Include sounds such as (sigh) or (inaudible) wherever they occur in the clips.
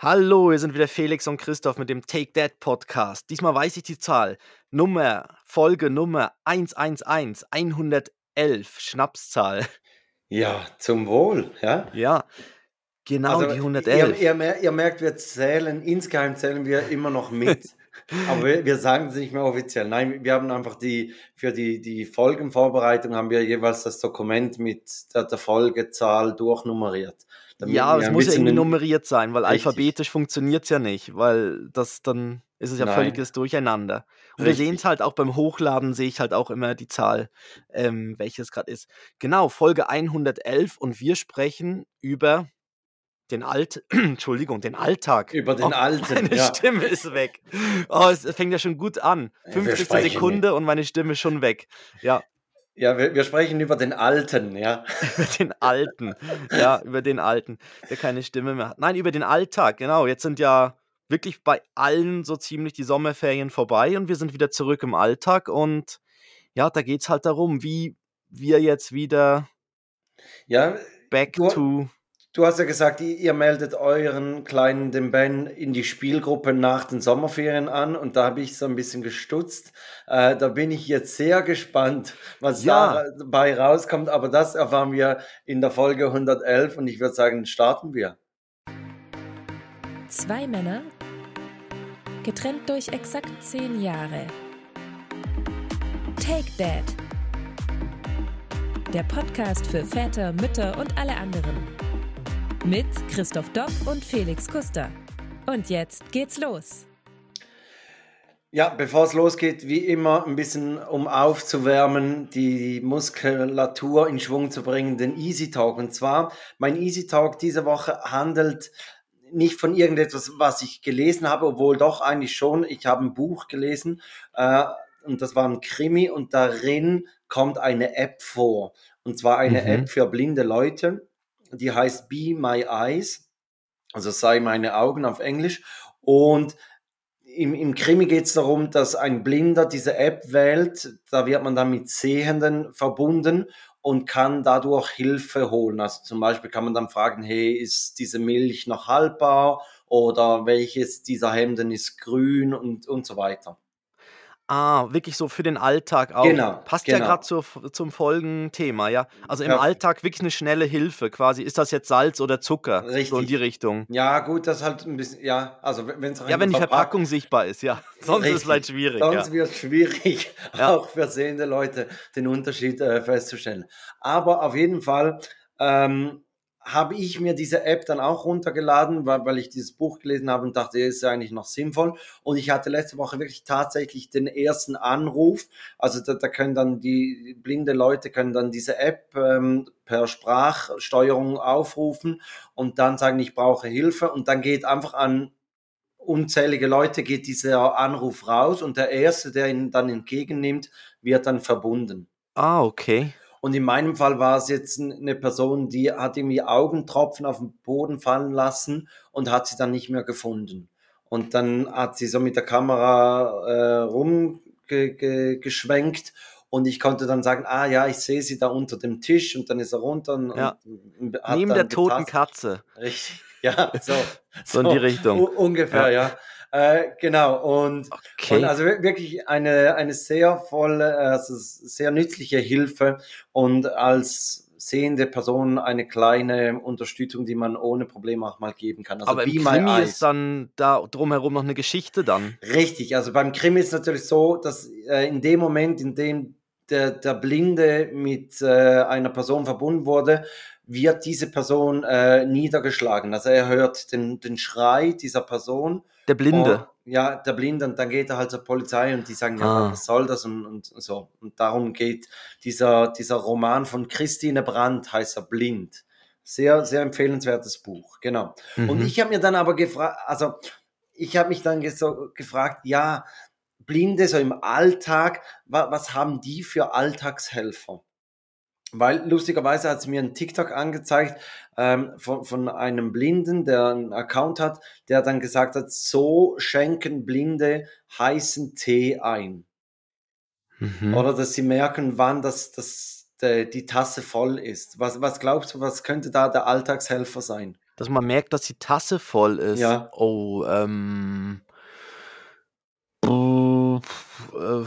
Hallo, wir sind wieder Felix und Christoph mit dem Take That Podcast. Diesmal weiß ich die Zahl. Nummer, Folge Nummer 111, 111, Schnapszahl. Ja, zum Wohl, ja. Ja, genau Also die ihr, 111. ihr, mer- ihr merkt, wir zählen, insgeheim zählen wir immer noch mit. (laughs) Aber wir, wir sagen es nicht mehr offiziell. Nein, wir haben einfach die, für die, die Folgenvorbereitung haben wir jeweils das Dokument mit der, der Folgezahl durchnummeriert. Damit Ja, wir es muss ja irgendwie nummeriert sein, weil Richtig. alphabetisch funktioniert es ja nicht, weil das dann ist es ja Nein. völliges Durcheinander. Und wir Richtig. sehen es halt auch beim Hochladen, sehe ich halt auch immer die Zahl, ähm, welches gerade ist. Genau, Folge 111 und wir sprechen über den Alt, (clears throat) Entschuldigung, den Alltag. Über den Oh, (laughs) Alten, Meine ja. Stimme ist weg. Oh, es fängt ja schon gut an. Wir 50. sprechen Sekunde und meine Stimme ist schon weg. Ja, Ja, wir, wir sprechen über den Alten, ja. (laughs) über den Alten. Ja, über den Alten, der keine Stimme mehr hat. Nein, über den Alltag, genau. Jetzt sind ja wirklich bei allen so ziemlich die Sommerferien vorbei und wir sind wieder zurück im Alltag und ja, da geht es halt darum, wie wir jetzt wieder Ja, back Du- to. Du hast ja gesagt, ihr, meldet euren kleinen, den Ben, in die Spielgruppe nach den Sommerferien an und da habe ich so ein bisschen gestutzt. Äh, da bin ich jetzt sehr gespannt, was Ja. da dabei rauskommt, aber das erfahren wir in der Folge 111 und ich würde sagen, starten wir. Zwei Männer, getrennt durch exakt zehn Jahre. Take Dad. Der Podcast für Väter, Mütter und alle anderen. Mit Christoph Dopp und Felix Kuster. Und jetzt geht's los. Ja, bevor es losgeht, wie immer ein bisschen um aufzuwärmen, die Muskulatur in Schwung zu bringen, den Easy Talk. Und zwar, mein Easy Talk diese Woche handelt nicht von irgendetwas, was ich gelesen habe, obwohl doch eigentlich schon. Ich habe ein Buch gelesen äh, und das war ein Krimi und darin kommt eine App vor. Und zwar eine Mhm. App für blinde Leute, die heißt Be My Eyes, also sei meine Augen auf Englisch. Und im, im Krimi geht es darum, dass ein Blinder diese App wählt. Da wird man dann mit Sehenden verbunden und kann dadurch Hilfe holen. Also zum Beispiel kann man dann fragen, hey, ist diese Milch noch haltbar oder welches dieser Hemden ist grün und, und so weiter. Ah, wirklich so für den Alltag auch. Genau, Passt ja genau. gerade zum Folgenthema, ja. Also im Perfekt. Alltag wirklich eine schnelle Hilfe quasi. Ist das jetzt Salz oder Zucker? So in Richtig. die Richtung. Ja, gut, das halt ein bisschen, ja, also wenn es Ja, wenn die Verpackung sichtbar ist, ja. (laughs) Sonst ist es Richtig. vielleicht schwierig. Ja. Sonst wird es schwierig, Ja. (laughs) auch für sehende Leute den Unterschied äh, festzustellen. Aber auf jeden Fall ähm, habe ich mir diese App dann auch runtergeladen, weil, weil ich dieses Buch gelesen habe und dachte, ist ja eigentlich noch sinnvoll. Und ich hatte letzte Woche wirklich tatsächlich den ersten Anruf. Also da, da können dann die blinde Leute können dann diese App ähm, per Sprachsteuerung aufrufen und dann sagen, ich brauche Hilfe. Und dann geht einfach an unzählige Leute geht dieser Anruf raus und der erste, der ihn dann entgegennimmt, wird dann verbunden. Ah, okay. Und in meinem Fall war es jetzt eine Person, die hat irgendwie Augentropfen auf den Boden fallen lassen und hat sie dann nicht mehr gefunden. Und dann hat sie so mit der Kamera äh, rumgeschwenkt und ich konnte dann sagen, ah ja, ich sehe sie da unter dem Tisch und dann ist er runter und, Ja. und Neben der toten getastet. Katze. Richtig, ja, so. (laughs) So in die Richtung. ungefähr, ja. Äh, genau, und, Okay. und also wir- wirklich eine, eine sehr volle, also sehr nützliche Hilfe und als sehende Person eine kleine Unterstützung, die man ohne Probleme auch mal geben kann. Also Aber im Krimi Eyes. ist dann da drumherum noch eine Geschichte dann. Richtig, also beim Krimi ist es natürlich so, dass äh, in dem Moment, in dem der, der Blinde mit äh, einer Person verbunden wurde, wird diese Person äh, niedergeschlagen. Also er hört den, den Schrei dieser Person. Der Blinde. Und, ja, der Blinde, und dann geht er halt zur Polizei und die sagen, ja, Ah. was soll das und, und so. Und darum geht dieser, dieser Roman von Christine Brandt, heißt er Blind. Sehr, sehr empfehlenswertes Buch, genau. Und Mhm. ich habe mir dann aber gefragt, also ich habe mich dann so gefragt, ja, Blinde so im Alltag, wa was haben die für Alltagshelfer? Weil lustigerweise hat sie mir einen TikTok angezeigt ähm, von, von einem Blinden, der einen Account hat, der dann gesagt hat, so schenken Blinde heißen Tee ein. Mhm. Oder dass sie merken, wann das, das, der, die Tasse voll ist. Was, was glaubst du, was könnte da der Alltagshelfer sein? Dass man merkt, dass die Tasse voll ist. Ja. Oh, ähm. Äh,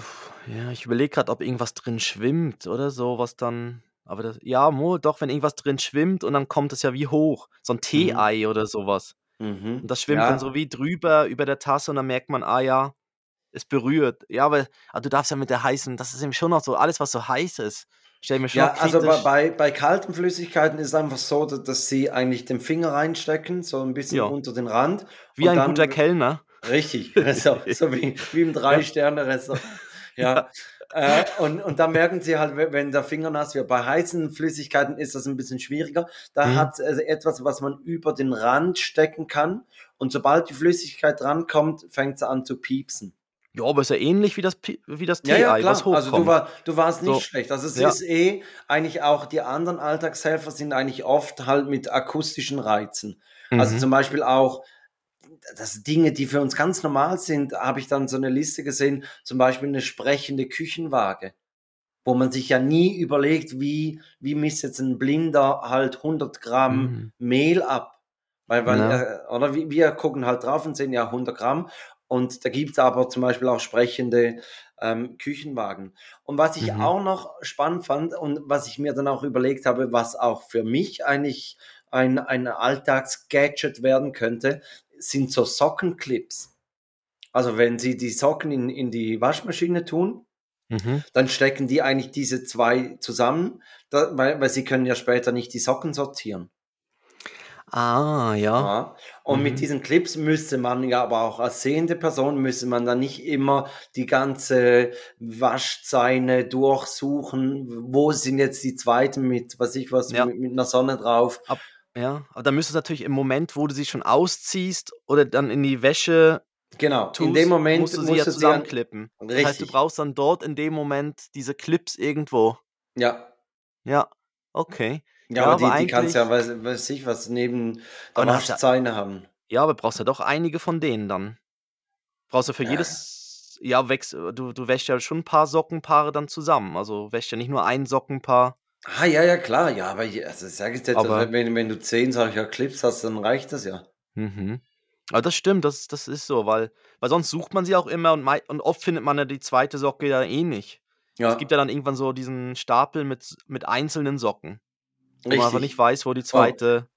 ja, ich überlege gerade, ob irgendwas drin schwimmt oder so, was dann. Aber das, ja, mo, doch, wenn irgendwas drin schwimmt und dann kommt es ja wie hoch. So ein Mhm. Tee-Ei oder sowas. Mhm. Und das schwimmt dann Ja. so wie drüber über der Tasse und dann merkt man, ah ja, es berührt. Ja, aber ah, du darfst ja mit der heißen, das ist eben schon noch so, alles, was so heiß ist, stell mir schon Ja, also bei, bei, bei kalten Flüssigkeiten ist es einfach so, dass, dass sie eigentlich den Finger reinstecken, so ein bisschen Ja. unter den Rand. Wie ein guter dann, Kellner. richtig, (laughs) so, so wie, wie im (laughs) Drei-Sterne-Restaurant. Ja. Äh, und, und da merken sie halt, wenn der Finger nass wird. Bei heißen Flüssigkeiten ist das ein bisschen schwieriger. Da Mhm. hat es etwas, was man über den Rand stecken kann. Und sobald die Flüssigkeit rankommt, fängt sie an zu piepsen. Ja, aber ist ja ähnlich wie das, wie das Ja, ja, Tee-Ei, was klar. Also du, hochkommt. war, du warst nicht So. schlecht. Also es Ja. ist eh eigentlich auch, die anderen Alltagshelfer sind eigentlich oft halt mit akustischen Reizen. Also Mhm. zum Beispiel auch, das Dinge, die für uns ganz normal sind, habe ich dann so eine Liste gesehen, zum Beispiel eine sprechende Küchenwaage, wo man sich ja nie überlegt, wie, wie misst jetzt ein Blinder halt 100 Gramm Mhm. Mehl ab. Weil, weil Ja. äh, oder wir, wir gucken halt drauf und sehen ja 100 Gramm. Und da gibt es aber zum Beispiel auch sprechende ähm, Küchenwagen. Und was ich Mhm. auch noch spannend fand und was ich mir dann auch überlegt habe, was auch für mich eigentlich ein, ein Alltagsgadget werden könnte, sind so Sockenclips. Also wenn Sie die Socken in, in die Waschmaschine tun, Mhm. dann stecken die eigentlich diese zwei zusammen, da, weil, weil Sie können ja später nicht die Socken sortieren. Ah, ja. Ja. Und Mhm. mit diesen Clips müsste man ja aber auch als sehende Person müsste man dann nicht immer die ganze Waschzeine durchsuchen. Wo sind jetzt die zweiten mit, was ich was, Ja. mit, mit einer Sonne drauf? Ab, ja, aber dann müsstest du natürlich im Moment, wo du sie schon ausziehst oder dann in die Wäsche Genau, in tust, dem Moment musst du musst sie ja du zusammenklippen. Das heißt, du richtig, brauchst dann dort in dem Moment diese Clips irgendwo. ja. Ja, okay. Ja, Ja, aber aber die, die kannst ja, weiß, weiß ich was, neben der Waschzeine haben. ja, aber brauchst ja doch einige von denen dann. Brauchst du für Ja, jedes, ja, wächst, du, du wäschst ja schon ein paar Sockenpaare dann zusammen. Also wäschst ja nicht nur ein Sockenpaar, Ah, ja, ja, klar, ja, aber je- also sag ich dir, dass aber, wenn, wenn du zehn solcher Clips hast, dann reicht das ja. mhm. Aber das stimmt, das, das ist so, weil, weil sonst sucht man sie auch immer und, mei- und oft findet man ja die zweite Socke ja eh nicht. Es gibt Ja, ja dann irgendwann so diesen Stapel mit, mit einzelnen Socken, wo man einfach nicht richtig. weiß, wo die Oh, zweite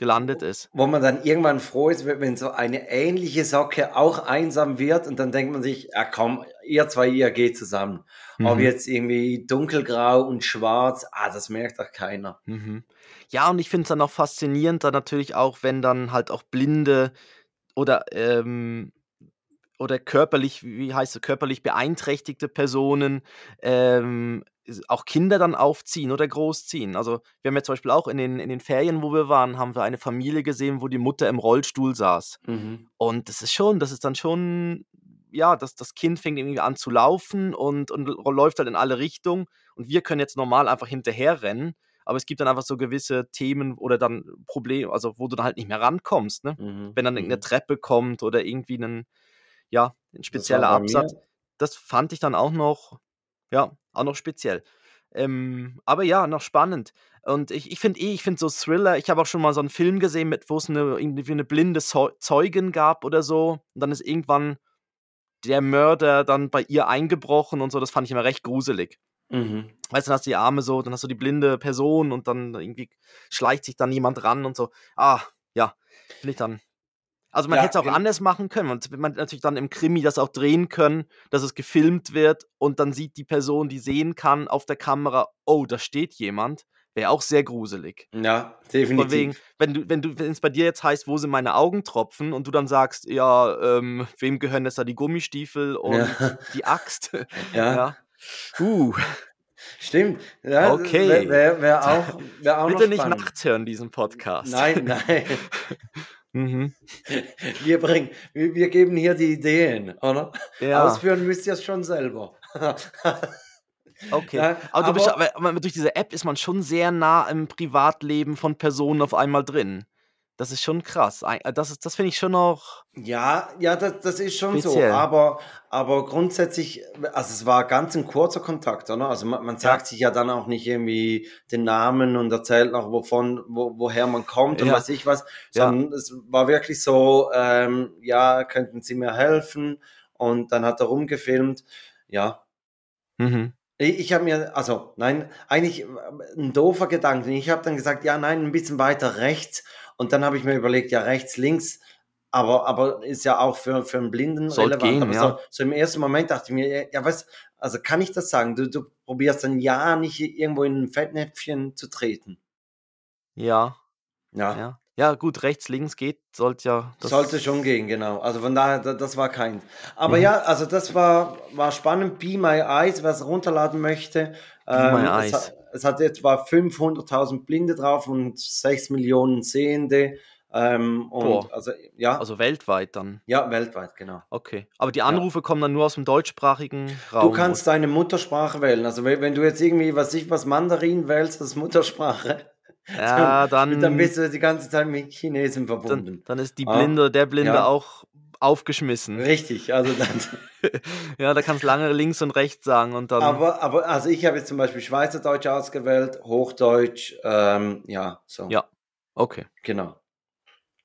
gelandet ist. wo man dann irgendwann froh ist, wenn so eine ähnliche Socke auch einsam wird und dann denkt man sich, ja komm, ihr zwei, ihr geht zusammen. Ob Mhm. jetzt irgendwie dunkelgrau und schwarz, ah, das merkt doch keiner. Mhm. Ja, und ich finde es dann auch faszinierend, dann natürlich auch, wenn dann halt auch Blinde oder ähm, oder körperlich, wie heißt es, körperlich beeinträchtigte Personen ähm, auch Kinder dann aufziehen oder großziehen. Also wir haben ja zum Beispiel auch in den, in den Ferien, wo wir waren, haben wir eine Familie gesehen, wo die Mutter im Rollstuhl saß. Mhm. Und das ist schon, das ist dann schon, ja, das, das Kind fängt irgendwie an zu laufen und, und läuft halt in alle Richtungen. Und wir können jetzt normal einfach hinterher rennen. Aber es gibt dann einfach so gewisse Themen oder dann Probleme, also wo du dann halt nicht mehr rankommst, ne? Mhm. Wenn dann irgendeine Mhm. Treppe kommt oder irgendwie ein, ja, ein Das spezieller bei Absatz. mir. Das fand ich dann auch noch, ja, auch noch speziell. Ähm, aber ja, noch spannend. Und ich, ich finde eh, ich finde so Thriller, ich habe auch schon mal so einen Film gesehen, mit, wo es eine, irgendwie eine blinde Zeu- Zeugin gab oder so. Und dann ist irgendwann der Mörder dann bei ihr eingebrochen und so. Das fand ich immer recht gruselig. Mhm. Weißt du, dann hast du die Arme so, dann hast du die blinde Person und dann irgendwie schleicht sich dann jemand ran und so. Ah, ja, finde ich dann. Also man Ja, hätte es auch anders machen können. Und man natürlich dann im Krimi das auch drehen können, dass es gefilmt wird und dann sieht die Person, die sehen kann auf der Kamera, oh, da steht jemand. Wäre auch sehr gruselig. ja, Von wegen, definitiv. wenn du, wenn du, wenn es bei dir jetzt heißt, wo sind meine Augentropfen und du dann sagst, ja, ähm, wem gehören jetzt da die Gummistiefel und Ja, die Axt? (laughs) ja, ja. Uh, stimmt. Ja, wäre okay. wär, wär (laughs) auch, wär auch noch Bitte nicht nachts hören, diesen Podcast. Nein, nein. (laughs) mhm. (laughs) Wir bringen, wir, wir geben hier die Ideen, oder? Ja, Ausführen müsst ihr es schon selber. (laughs) okay. Ja, Aber, du bist, aber aber, aber durch diese App ist man schon sehr nah im Privatleben von Personen auf einmal drin. Das ist schon krass. Äh, das ist das finde ich schon noch Ja, ja, das das ist schon so, speziell. aber aber grundsätzlich also, es war ganz 'n kurzer Kontakt, oder? Also, ma man Ja. sagt sich ja dann auch nicht irgendwie den Namen und erzählt noch, wovon wo woher man kommt und Ja. weiß ich was, Ja. sondern es war wirklich so, ähm: „Ja, könnten Sie mir helfen?“ Und dann hat er rumgefilmt. Ja. Mhm. Ich habe mir also, nein, eigentlich 'n doofer Gedanke. Ich habe dann gesagt: „Ja, nein, 'n bisschen weiter rechts.“ Und dann habe ich mir überlegt: „Ja, rechts, links, aber aber ist ja auch für für 'n Blinden Sollte relevant.“ gehen, Aber so ja. so im ersten Moment dachte ich mir: „Ja ja, was also, kann ich das sagen? Du du probierst dann ja nicht irgendwo in 'n Fettnäpfchen zu treten.“ Ja. Ja. Ja. Ja, gut, rechts, links geht sollte ja Sollte das schon gehen, genau. Also, von daher, da das war keins. Aber Mhm. ja, also, das war war spannend. Be My Eyes, wer's runterladen möchte. Be My Ähm, es ha Eyes. Es hat etwa 500.000 Blinde drauf und 6.000.000 Sehende. Ähm, also, ja. Also, weltweit dann? Ja, weltweit, genau. Okay. Aber die Ja. Anrufe kommen dann nur aus'm deutschsprachigen Du Raum, kannst oder? deine Muttersprache wählen. Also, we wenn du jetzt irgendwie, weiß ich was, Mandarin wählst als Muttersprache, (laughs) Ja, (laughs) dann dann dann bist du die ganze Zeit mit Chinesen dann verbunden. dann ist die Ah, Blinde der Blinde ja. auch aufgeschmissen. Richtig, also dann (laughs) Ja, da kannst lange links und rechts sagen und dann Aber aber also, ich habe jetzt zum Beispiel Schweizerdeutsch ausgewählt, Hochdeutsch, ähm, ja, so. Ja, okay. Genau.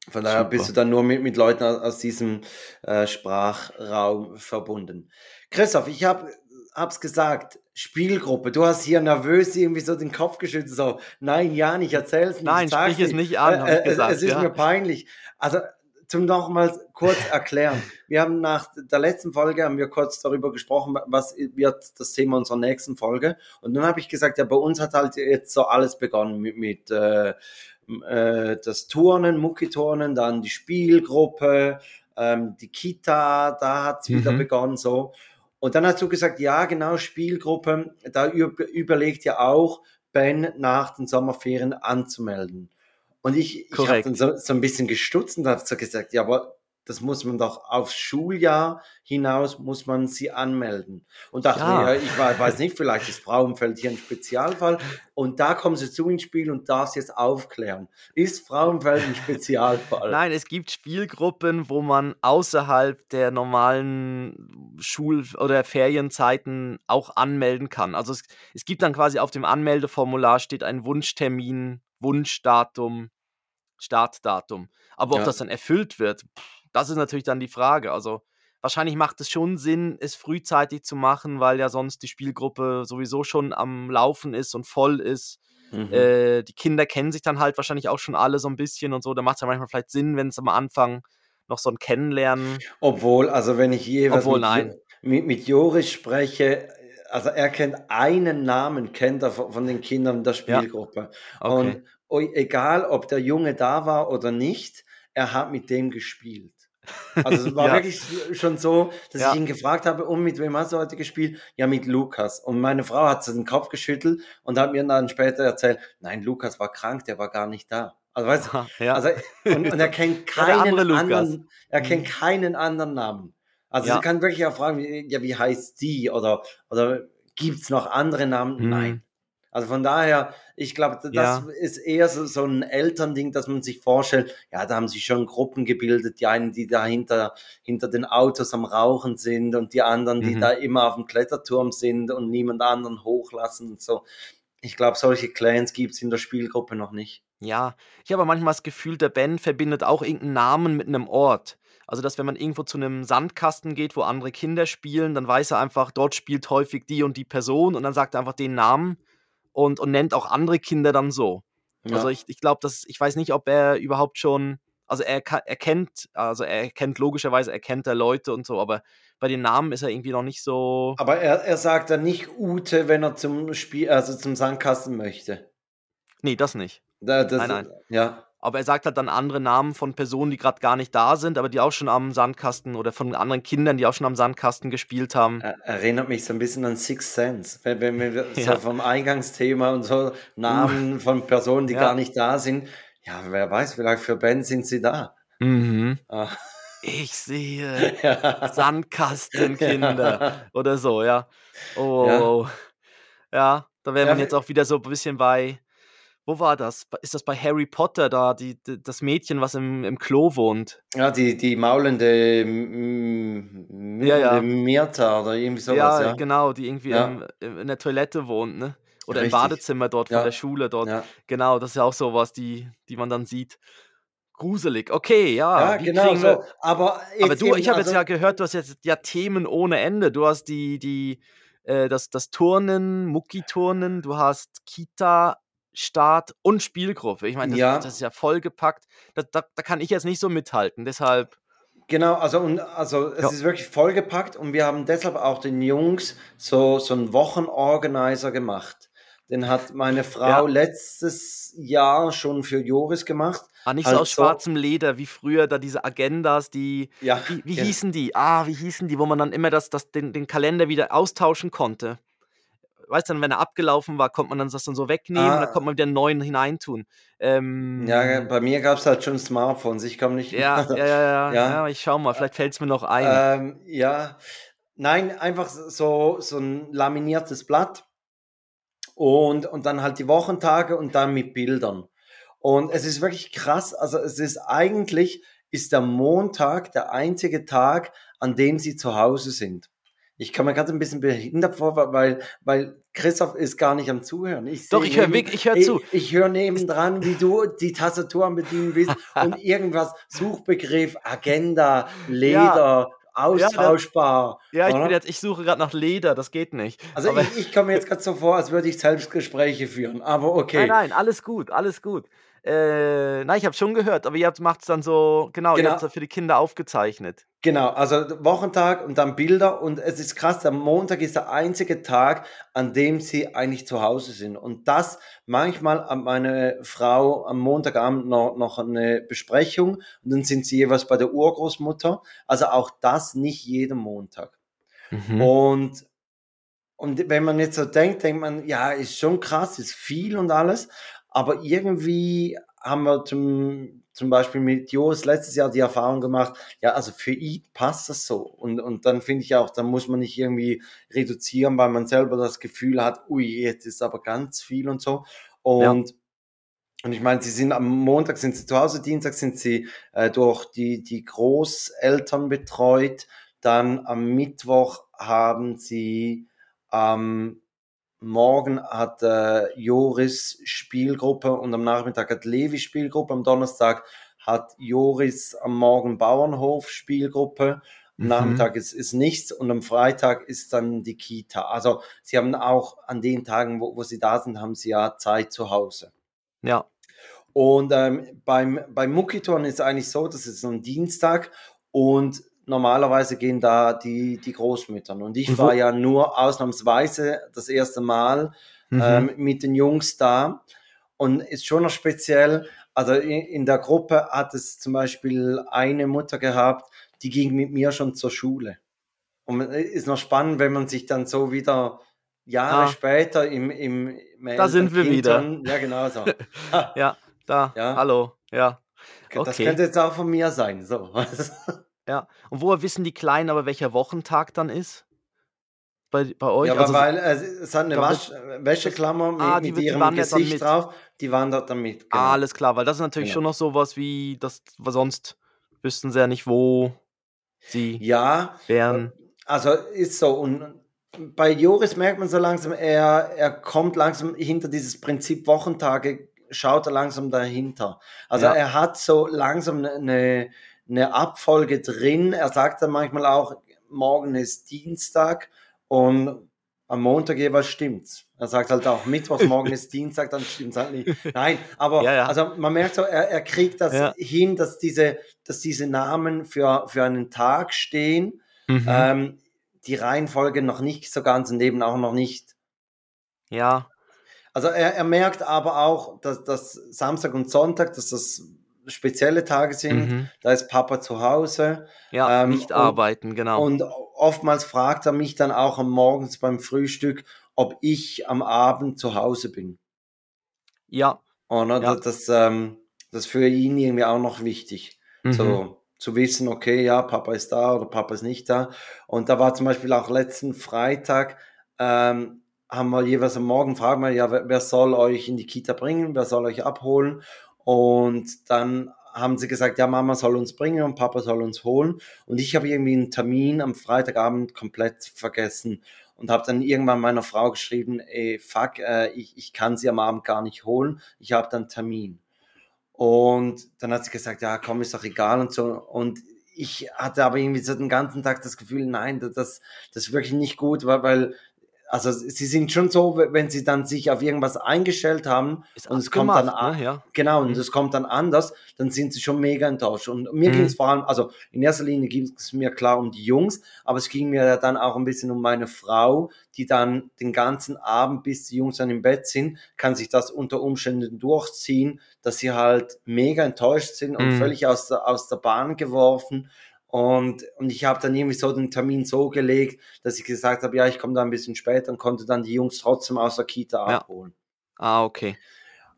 Von daher bist du Super. dann nur mit mit Leuten au aus diesem, äh, Sprachraum verbunden. Christoph, ich habe es gesagt, Spielgruppe. Du hast hier nervös irgendwie so den Kopf geschüttelt, so: „Nein, Jan, ich erzähle es nicht, Nein, sprich es nicht. nicht Äh, an, äh, es gesagt, es ist ja. mir peinlich.“ Also, zum nochmals kurz erklären. Wir haben nach der letzten Folge haben wir kurz darüber gesprochen, wa was wird das Thema unserer nächsten Folge. Und dann habe ich gesagt: „Ja, bei uns hat halt jetzt so alles begonnen mit mit, äh, äh, das Turnen, Muckiturnen, dann die Spielgruppe, ähm, die Kita, da hat's wieder Mhm. begonnen so.“ Und dann hast du gesagt: „Ja, genau, Spielgruppe, da üb überlegt ja auch Ben, nach den Sommerferien anzumelden.“ Und ich ich habe dann so so 'n bisschen gestutzt und habe so gesagt: „Ja, aber das muss man doch aufs Schuljahr hinaus muss man sie anmelden.“ Und dachte mir: Ja. „Ja, ich wei weiß nicht, vielleicht ist (laughs) Frauenfeld hier 'n Spezialfall.“ Und da kommst jetzt du ins Spiel und darfst jetzt aufklären. Ist Frauenfeld 'n Spezialfall? Nein, es gibt Spielgruppen, wo man außerhalb der normalen Schul oder Ferienzeiten auch anmelden kann. Also, es es gibt dann quasi auf dem Anmeldeformular steht ein Wunschtermin, Wunschdatum, Startdatum. Aber ob das Ja. dann erfüllt wird, das ist natürlich dann die Frage. Also, wahrscheinlich macht es schon Sinn, es frühzeitig zu machen, weil ja sonst die Spielgruppe sowieso schon am Laufen ist und voll ist. Mhm. Äh, die Kinder kennen sich dann halt wahrscheinlich auch schon alle so 'n bisschen und so. Da macht's ja manchmal vielleicht Sinn, wenn's am Anfang noch so 'n Kennenlernen Obwohl, also, wenn ich jeweils Obwohl, mit mit mit Joris spreche, also, er kennt einen Namen kennt er vo von den Kindern der Ja. Spielgruppe. Okay. Und egal, ob der Junge da war oder nicht, er hat mit dem gespielt. Also, es (laughs) war Ja. wirklich schon so, dass ich Ja. ihn gefragt habe: „Und mit wem hast du heute gespielt?“ „Ja, mit Lukas.“ Und meine Frau hat so den Kopf geschüttelt und hat mir dann später erzählt: „Nein, Lukas war krank, der war gar nicht da.“ Also, weißt du, ja. also und und er kennt (laughs) keinen andere anderen er kennt Mhm. keinen anderen Namen. Also, sie Ja. kann wirklich auch fragen: „J ja, wie heißt die?“ Oder oder „Gibt's noch andere Namen?“ Nein. Mhm. Also, von daher, ich glaube, das Ja. ist eher so so 'n Elternding, dass man sich vorstellt, ja, da haben sich schon Gruppen gebildet, die einen, die da hinter hinter den Autos am Rauchen sind und die anderen, die da Mhm. immer aufm Kletterturm sind und niemand anderen hochlassen und so. Ich glaube, solche Clans gibt's in der Spielgruppe noch nicht. Ja, ich habe manchmal das Gefühl, der Ben verbindet auch irgend 'n Namen mit 'nem Ort. Also, dass wenn man irgendwo zu 'nem Sandkasten geht, wo andere Kinder spielen, dann weiß er einfach, dort spielt häufig die und die Person und dann sagt er einfach den Namen und und nennt auch andere Kinder dann so. Also, Ja. ich ich glaube, dass ich weiß nicht, ob er überhaupt schon also, er ka er kennt also, er kennt logischerweise erkennt er Leute und so, aber bei den Namen ist er irgendwie noch nicht so Aber er er sagt dann nicht Ute, wenn er zum Spiel also, zum Sandkasten möchte? Ne, das nicht. Da das Nein, nein. ja. Aber er sagt halt dann andere Namen von Personen, die grad gar nicht da sind, aber die auch schon am Sandkasten oder von anderen Kindern, die auch schon am Sandkasten gespielt haben. Er erinnert mich so 'n bisschen an Sixth Sense, wenn wenn wir (laughs) so Ja. vom Eingangsthema und so. Namen von Personen, die Ja. gar nicht da sind. Ja, wer weiß, vielleicht für Ben sind sie da. Mhm. Ah. Ich sehe (laughs) Ja. Sandkastenkinder oder so, ja. Oh, Ja. Ja, da wäre Ja, man jetzt auch wieder so bisschen bei wo war das? Ist das bei Harry Potter da, die, die das Mädchen, was im, im Klo wohnt? Ja, die, die maulende M- Ja, ja. Mirta oder irgendwie sowas, ja, ja. genau, die irgendwie Ja. im, im- in der Toilette wohnt, ne? Oder im Richtig. Badezimmer dort von der Schule dort. Ja, Genau, das ist ja auch sowas, die, die man dann sieht. Gruselig. Okay, ja. ja genau kriegen so. Aber, aber jetzt du, ich habe jetzt also, ja gehört, du hast jetzt ja Themen ohne Ende. Du hast die, die, äh, das, das Turnen, Mucki-Turnen, du hast Kita, Start und Spielgruppe. Ich meine, das, Ja. das ist ja vollgepackt. Da, da, da kann ich jetzt nicht so mithalten. Deshalb, Genau, also, und, also es Ja. ist wirklich vollgepackt und wir haben deshalb auch den Jungs so, so einen Wochenorganizer gemacht. Den hat meine Frau Ja. letztes Jahr schon für Joris gemacht. ah, nicht Halt so aus schwarzem Leder wie früher, da diese Agendas, die. Ja, Wie, wie ja. hießen die? Ah, wie hießen die, wo man dann immer das, das, den, den Kalender wieder austauschen konnte? Weißt du, dann, wenn er abgelaufen war, konnte man dann das dann so wegnehmen und Ah. dann konnte man wieder einen neuen hineintun. Ähm, Ja, bei mir gab es halt schon Smartphones. Ich komme nicht. ja, ja, ja, ja, (laughs) Ja. ja, ich schau mal, vielleicht fällt es mir noch ein. Ähm, ja, nein, einfach so, so ein laminiertes Blatt und, und dann halt die Wochentage und dann mit Bildern. Und es ist wirklich krass, also es ist eigentlich, ist der Montag der einzige Tag, an dem sie zu Hause sind. Ich kann mir ganz ein bisschen behindert vor, weil, weil Christoph ist gar nicht am Zuhören. Ich Doch, ich höre ich hör ich, zu. ich höre nebendran, wie du die Tastatur am Bedienen bist (laughs) und irgendwas, Suchbegriff, Agenda, Leder, austauschbar. Ja, ich oder? bin jetzt, ich suche gerade nach Leder, das geht nicht. Also Aber- ich, ich komme jetzt gerade so vor, als würde ich Selbstgespräche führen, aber okay. Nein, nein, alles gut, alles gut. Äh, nein, ich habe schon gehört, aber ihr macht es dann so, genau, Genau. ihr habt es für die Kinder aufgezeichnet. Genau, also Wochentag und dann Bilder und es ist krass, der Montag ist der einzige Tag, an dem sie eigentlich zu Hause sind. Und das manchmal hat meine Frau am Montagabend noch, noch eine Besprechung und dann sind sie jeweils bei der Urgroßmutter. Also auch das nicht jeden Montag. Mhm. Und, und wenn man jetzt so denkt, denkt man, ja, ist schon krass, ist viel und alles, aber irgendwie haben wir zum, zum Beispiel mit Joris letztes Jahr die Erfahrung gemacht, ja, also für ihn passt das so. Und, und dann finde ich auch, da muss man nicht irgendwie reduzieren, weil man selber das Gefühl hat, ui, jetzt ist aber ganz viel und so. Und, und ich meine, sie sind am Montag sind sie zu Hause, Dienstag sind sie äh, durch die, die Großeltern betreut. Dann am Mittwoch haben sie am Morgen hat äh, Joris Spielgruppe und am Nachmittag hat Levi Spielgruppe. Am Donnerstag hat Joris am Morgen Bauernhof Spielgruppe. Am Mhm. Nachmittag ist, ist nichts und am Freitag ist dann die Kita. Also sie haben auch an den Tagen, wo, wo sie da sind, haben sie ja Zeit zu Hause. Ja, Und ähm, beim, beim Muckiton ist es eigentlich so, das ist ein Dienstag und normalerweise gehen da die, die Großmütter. Und ich war ja nur ausnahmsweise das erste Mal mhm. ähm, mit den Jungs da. Und ist schon noch speziell, also in, in der Gruppe hat es zum Beispiel eine Mutter gehabt, die ging mit mir schon zur Schule. Und es ist noch spannend, wenn man sich dann so wieder Jahre Ah. später im, im, im Da sind wir wieder. Ja, genau so. (laughs) Ja, da, Ja. hallo, ja, das Okay. könnte jetzt auch von mir sein. So. (laughs) ja. Und woher wissen die Kleinen aber, welcher Wochentag dann ist? Bei, bei euch? ja, aber Also, weil äh, es hat eine Wasch, Wäscheklammer mit, Ah, die mit die ihrem dann Gesicht mit. drauf. Die wandert damit. Genau. ah, alles klar, weil das ist natürlich Genau. schon noch sowas wie, das, sonst wüssten sie ja nicht, wo sie Ja, wären. Also ist so. Und bei Joris merkt man so langsam, er, er kommt langsam hinter dieses Prinzip Wochentage, schaut er langsam dahinter. Also Ja. er hat so langsam eine, eine Abfolge drin. Er sagt dann manchmal auch, morgen ist Dienstag und am Montag jeweils stimmt's. Er sagt halt auch Mittwoch, (laughs) morgen ist Dienstag, dann stimmt's halt nicht. Nein, aber Ja, ja. also man merkt so, er, er kriegt das Ja. hin, dass diese, dass diese Namen für, für einen Tag stehen Mhm. ähm, die Reihenfolge noch nicht so ganz und eben auch noch nicht. ja, Also er, er merkt aber auch, dass, dass Samstag und Sonntag, dass das spezielle Tage sind. mhm. Da ist Papa zu Hause. ja, Ähm, nicht und- arbeiten, genau. Und oftmals fragt er mich dann auch am Morgens beim Frühstück, ob ich am Abend zu Hause bin. ja, Oder? Ja. Das, das, ähm, das ist für ihn irgendwie auch noch wichtig. mhm. So zu wissen, okay, ja, Papa ist da oder Papa ist nicht da. Und da war zum Beispiel auch letzten Freitag, ähm, haben wir jeweils am Morgen, fragen wir, ja, wer, wer soll euch in die Kita bringen, wer soll euch abholen? Und dann haben sie gesagt, ja, Mama soll uns bringen und Papa soll uns holen. Und ich habe irgendwie einen Termin am Freitagabend komplett vergessen und habe dann irgendwann meiner Frau geschrieben, ey, fuck, äh, ich, ich kann sie am Abend gar nicht holen, ich habe dann Termin. Und dann hat sie gesagt, ja, komm, ist doch egal und so. Und ich hatte aber irgendwie so den ganzen Tag das Gefühl, nein, das, das ist wirklich nicht gut, weil, weil also sie sind schon so, wenn sie dann sich auf irgendwas eingestellt haben Ist und es kommt dann an, ne? Ja. genau, und Mhm. es kommt dann anders, dann sind sie schon mega enttäuscht. Und mir Mhm. ging es vor allem, also in erster Linie ging es mir klar um die Jungs, aber es ging mir ja dann auch ein bisschen um meine Frau, die dann den ganzen Abend, bis die Jungs dann im Bett sind, kann sich das unter Umständen durchziehen, dass sie halt mega enttäuscht sind und Mhm. völlig aus der, aus der Bahn geworfen. Und, und ich habe dann irgendwie so den Termin so gelegt, dass ich gesagt habe, ja, ich komme da ein bisschen später und konnte dann die Jungs trotzdem aus der Kita Ja. abholen. Ah, okay.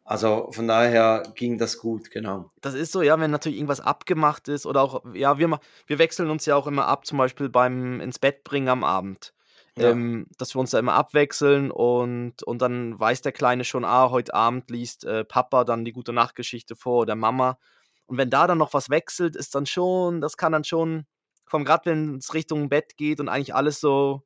Also von daher ging das gut, genau. Das ist so, ja, wenn natürlich irgendwas abgemacht ist oder auch, ja, wir, wir wechseln uns ja auch immer ab, zum Beispiel beim ins Bett bringen am Abend. Ja. Ähm, dass wir uns da immer abwechseln und, und dann weiß der Kleine schon, ah, heute Abend liest äh, Papa dann die gute Nachtgeschichte vor oder Mama. Und wenn da dann noch was wechselt, ist dann schon, das kann dann schon, komm, gerade wenn es Richtung Bett geht und eigentlich alles so,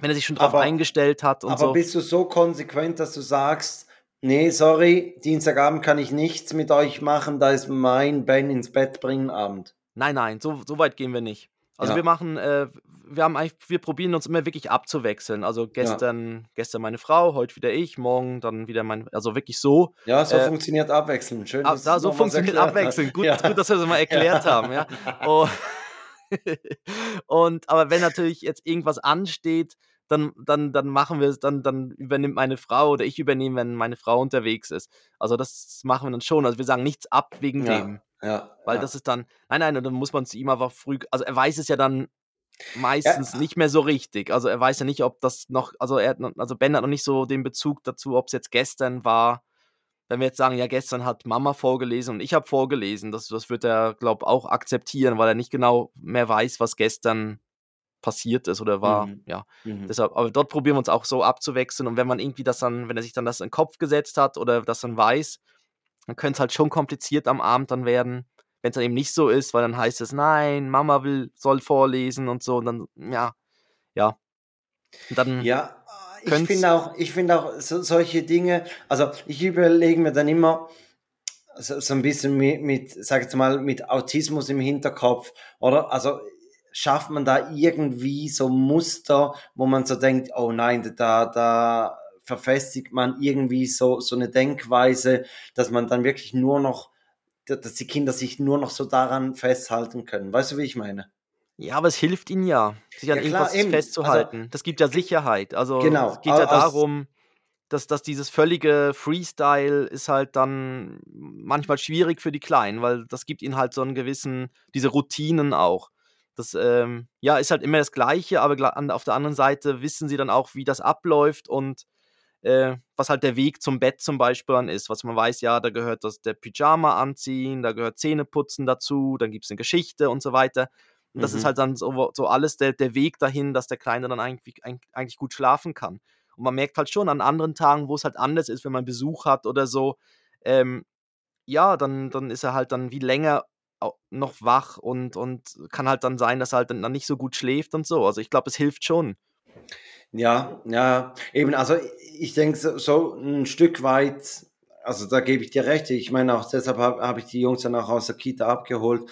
wenn er sich schon drauf Aber- eingestellt hat und Aber so. bist du so konsequent, dass du sagst, nee, sorry, Dienstagabend kann ich nichts mit euch machen, da ist mein Ben ins Bett bringen Abend. Nein, nein, so, so weit gehen wir nicht. Also Ja. wir machen, äh, wir haben eigentlich, wir probieren uns immer wirklich abzuwechseln. Also gestern, gestern meine Frau, heute wieder ich, morgen dann wieder mein, also wirklich so. Ja, so Äh, funktioniert Abwechseln. Schön, dass da, so funktioniert. Abwechseln. Gut, Ja. gut, dass wir das mal (laughs) erklärt haben, ja. Oh. (laughs) Und aber wenn natürlich jetzt irgendwas ansteht, dann, dann, dann machen wir es, dann, dann übernimmt meine Frau oder ich übernehme, wenn meine Frau unterwegs ist. Also das machen wir dann schon. Also wir sagen nichts ab wegen Ja, dem. Ja, Weil ja. das ist dann, nein, nein, und dann muss man zu ihm einfach früh, also er weiß es ja dann meistens nicht mehr so richtig. Also er weiß ja nicht, ob das noch, also er also Ben hat noch nicht so den Bezug dazu, ob es jetzt gestern war. Wenn wir jetzt sagen, ja, gestern hat Mama vorgelesen und ich habe vorgelesen, das, das wird er, glaube auch akzeptieren, weil er nicht genau mehr weiß, was gestern passiert ist oder war. Mhm. Ja, Mhm. deshalb, aber dort probieren wir uns auch so abzuwechseln und wenn man irgendwie das dann, wenn er sich dann das in den Kopf gesetzt hat oder das dann weiß, dann könnte es halt schon kompliziert am Abend dann werden, wenn es dann eben nicht so ist, weil dann heißt es, nein, Mama will, soll vorlesen und so und dann, ja, ja. Und dann, Ja, ich finde auch, ich finde auch so, solche Dinge, also ich überlege mir dann immer so, so ein bisschen mit, mit, sag jetzt mal, mit Autismus im Hinterkopf, oder? Also schafft man da irgendwie so Muster, wo man so denkt, oh nein, da, da verfestigt man irgendwie so, so eine Denkweise, dass man dann wirklich nur noch, dass die Kinder sich nur noch so daran festhalten können. Weißt du, wie ich meine? ja, aber es hilft ihnen ja, sich an Ja, klar, irgendwas eben. festzuhalten. das gibt ja Sicherheit. Also Genau, es geht ja darum, dass, dass dieses völlige Freestyle ist halt dann manchmal schwierig für die Kleinen, weil das gibt ihnen halt so einen gewissen, diese Routinen auch. Das ähm, ja, ist halt immer das Gleiche, aber an- auf der anderen Seite wissen sie dann auch, wie das abläuft und äh, was halt der Weg zum Bett zum Beispiel dann ist. Was man weiß, ja, da gehört das der Pyjama anziehen, da gehört Zähneputzen dazu, dann gibt es eine Geschichte und so weiter. Und das ist Mhm. halt dann so, so alles der, der Weg dahin, dass der Kleine dann eigentlich, eig- eigentlich gut schlafen kann. Und man merkt halt schon an anderen Tagen, wo es halt anders ist, wenn man Besuch hat oder so, ähm, ja, dann, dann ist er halt dann wie länger noch wach und, und kann halt dann sein, dass er halt dann nicht so gut schläft und so. Also ich glaube, es hilft schon. Ja, ja, eben, also ich denke so, so ein Stück weit, also da gebe ich dir recht, ich meine auch deshalb habe hab ich die Jungs dann auch aus der Kita abgeholt,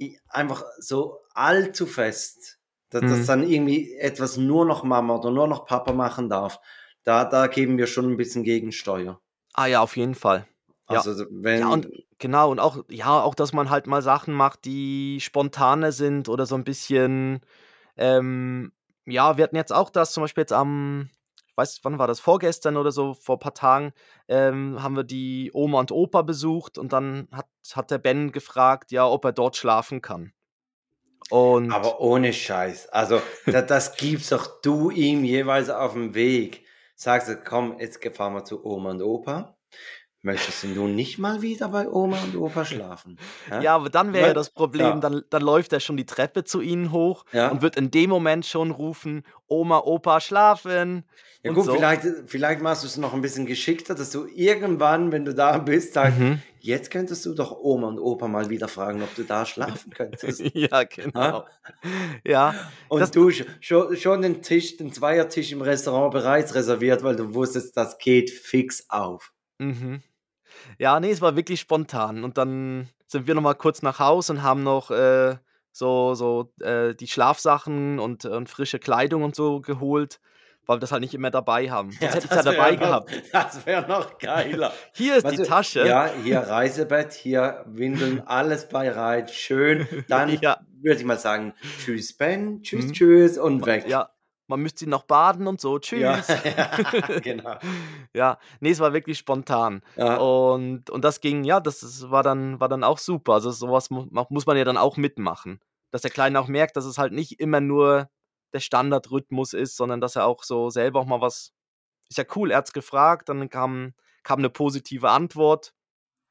I- einfach so allzu fest, dass, dass Mhm. dann irgendwie etwas nur noch Mama oder nur noch Papa machen darf, da, da geben wir schon ein bisschen Gegensteuer. Ah ja, auf jeden Fall. Ja. Also wenn, Ja, und genau, und auch, ja, auch, dass man halt mal Sachen macht, die spontaner sind oder so ein bisschen, ähm, ja, wir hatten jetzt auch das, zum Beispiel jetzt am, ich weiß, wann war das, vorgestern oder so, vor ein paar Tagen, ähm, haben wir die Oma und Opa besucht und dann hat, hat der Ben gefragt, ja, ob er dort schlafen kann. Und aber ohne Scheiß, also das, das gibst doch du ihm jeweils auf dem Weg. Sagst du, komm, jetzt fahren wir zu Oma und Opa. Möchtest du nun nicht mal wieder bei Oma und Opa schlafen? Ja, aber dann wäre ja das Problem, ja. dann, dann läuft er schon die Treppe zu ihnen hoch Ja. und wird in dem Moment schon rufen, Oma, Opa, schlafen. Ja gut, so. vielleicht, vielleicht machst du es noch ein bisschen geschickter, dass du irgendwann, wenn du da bist, sagst, Mhm. jetzt könntest du doch Oma und Opa mal wieder fragen, ob du da schlafen könntest. (laughs) ja, genau. Ja, Und Das- du sch- schon, schon den Tisch, den Zweiertisch im Restaurant bereits reserviert, weil du wusstest, das geht fix auf. Mhm. Ja, ne, es war wirklich spontan. Und dann sind wir noch mal kurz nach Haus und haben noch, äh, so so, äh, die Schlafsachen und und frische Kleidung und so geholt, weil wir das halt nicht immer dabei haben. Sonst hätte ich's ja das dabei noch, gehabt. (laughs) Das wäre noch geiler. (laughs) Hier ist Weißt die Tasche. Ja, hier Reisebett, hier Windeln, (laughs) alles bereit, schön. Dann Ja. würde ich mal sagen, tschüss Ben, tschüss, Mhm. tschüss und weg. Ja, man müsste ihn noch baden und so. (laughs) Tschüss. Ja, genau. (laughs) Ja, ne, es war wirklich spontan. Ja. Und und das ging ja, das ist war dann war dann auch super. Also, so was mu muss man ja dann auch mitmachen, dass der Kleine auch merkt, dass es halt nicht immer nur der Standardrhythmus ist, sondern dass er auch so selber auch mal was ist ja cool, er hat's gefragt, dann kam kam 'ne positive Antwort.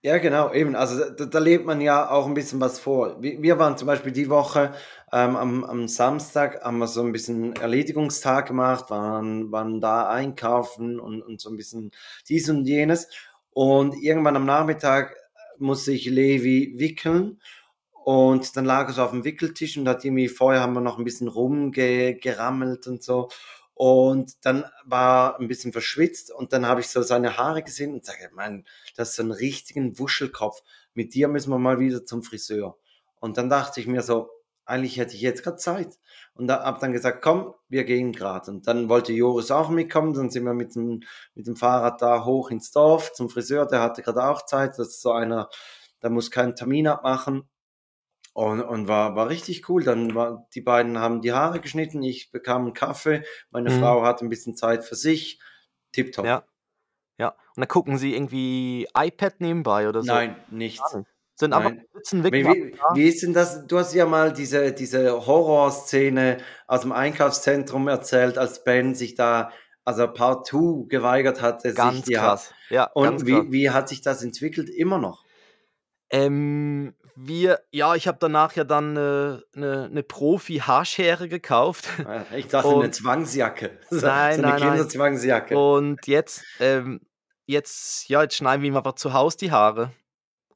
Ja, genau, eben. Also da, da lebt man ja auch ein bisschen was vor. Wir, waren zum Beispiel die Woche ähm, am, am Samstag, haben wir so ein bisschen Erledigungstag gemacht, waren, waren da einkaufen und, und so ein bisschen dies und jenes. Und irgendwann am Nachmittag musste ich Levi wickeln und dann lag er so auf dem Wickeltisch und hat irgendwie vorher haben wir noch ein bisschen rumgerammelt und so. Und dann war ein bisschen verschwitzt und dann habe ich so seine Haare gesehen und sage, Mann, das ist so ein richtigen Wuschelkopf. Mit dir müssen wir mal wieder zum Friseur. Und dann dachte ich mir so, eigentlich hätte ich jetzt gerade Zeit. Und da habe dann gesagt, komm, wir gehen gerade. Und dann wollte Joris auch mitkommen. Dann sind wir mit dem, mit dem Fahrrad da hoch ins Dorf zum Friseur. Der hatte gerade auch Zeit. Das ist so einer, da muss keinen Termin abmachen. Und, und war, war richtig cool. Dann war, die beiden haben die Haare geschnitten. Ich bekam einen Kaffee. Meine Mhm. Frau hatte ein bisschen Zeit für sich. Tipptopp. Ja. Ja. Und dann gucken sie irgendwie iPad nebenbei oder so? Nein, nichts. Sind einfach Nein. sitzen Wie, wirklich wie, da. wie ist denn das? Du hast ja mal diese, diese Horrorszene aus dem Einkaufszentrum erzählt, als Ben sich da, also partout geweigert sich Ganz Ha- krass. Ja, ganz Und krass. wie, wie hat sich das entwickelt? Immer noch. Ähm, wir ja, ich habe danach ja dann 'ne 'ne 'ne Profi-Haarschere gekauft. Ich dachte, eine Und Zwangsjacke. (laughs) So, Nein, so eine nein, nein. Kinderzwangsjacke. Und jetzt, ähm jetzt ja, jetzt schneiden wir ihm einfach zu Haus die Haare.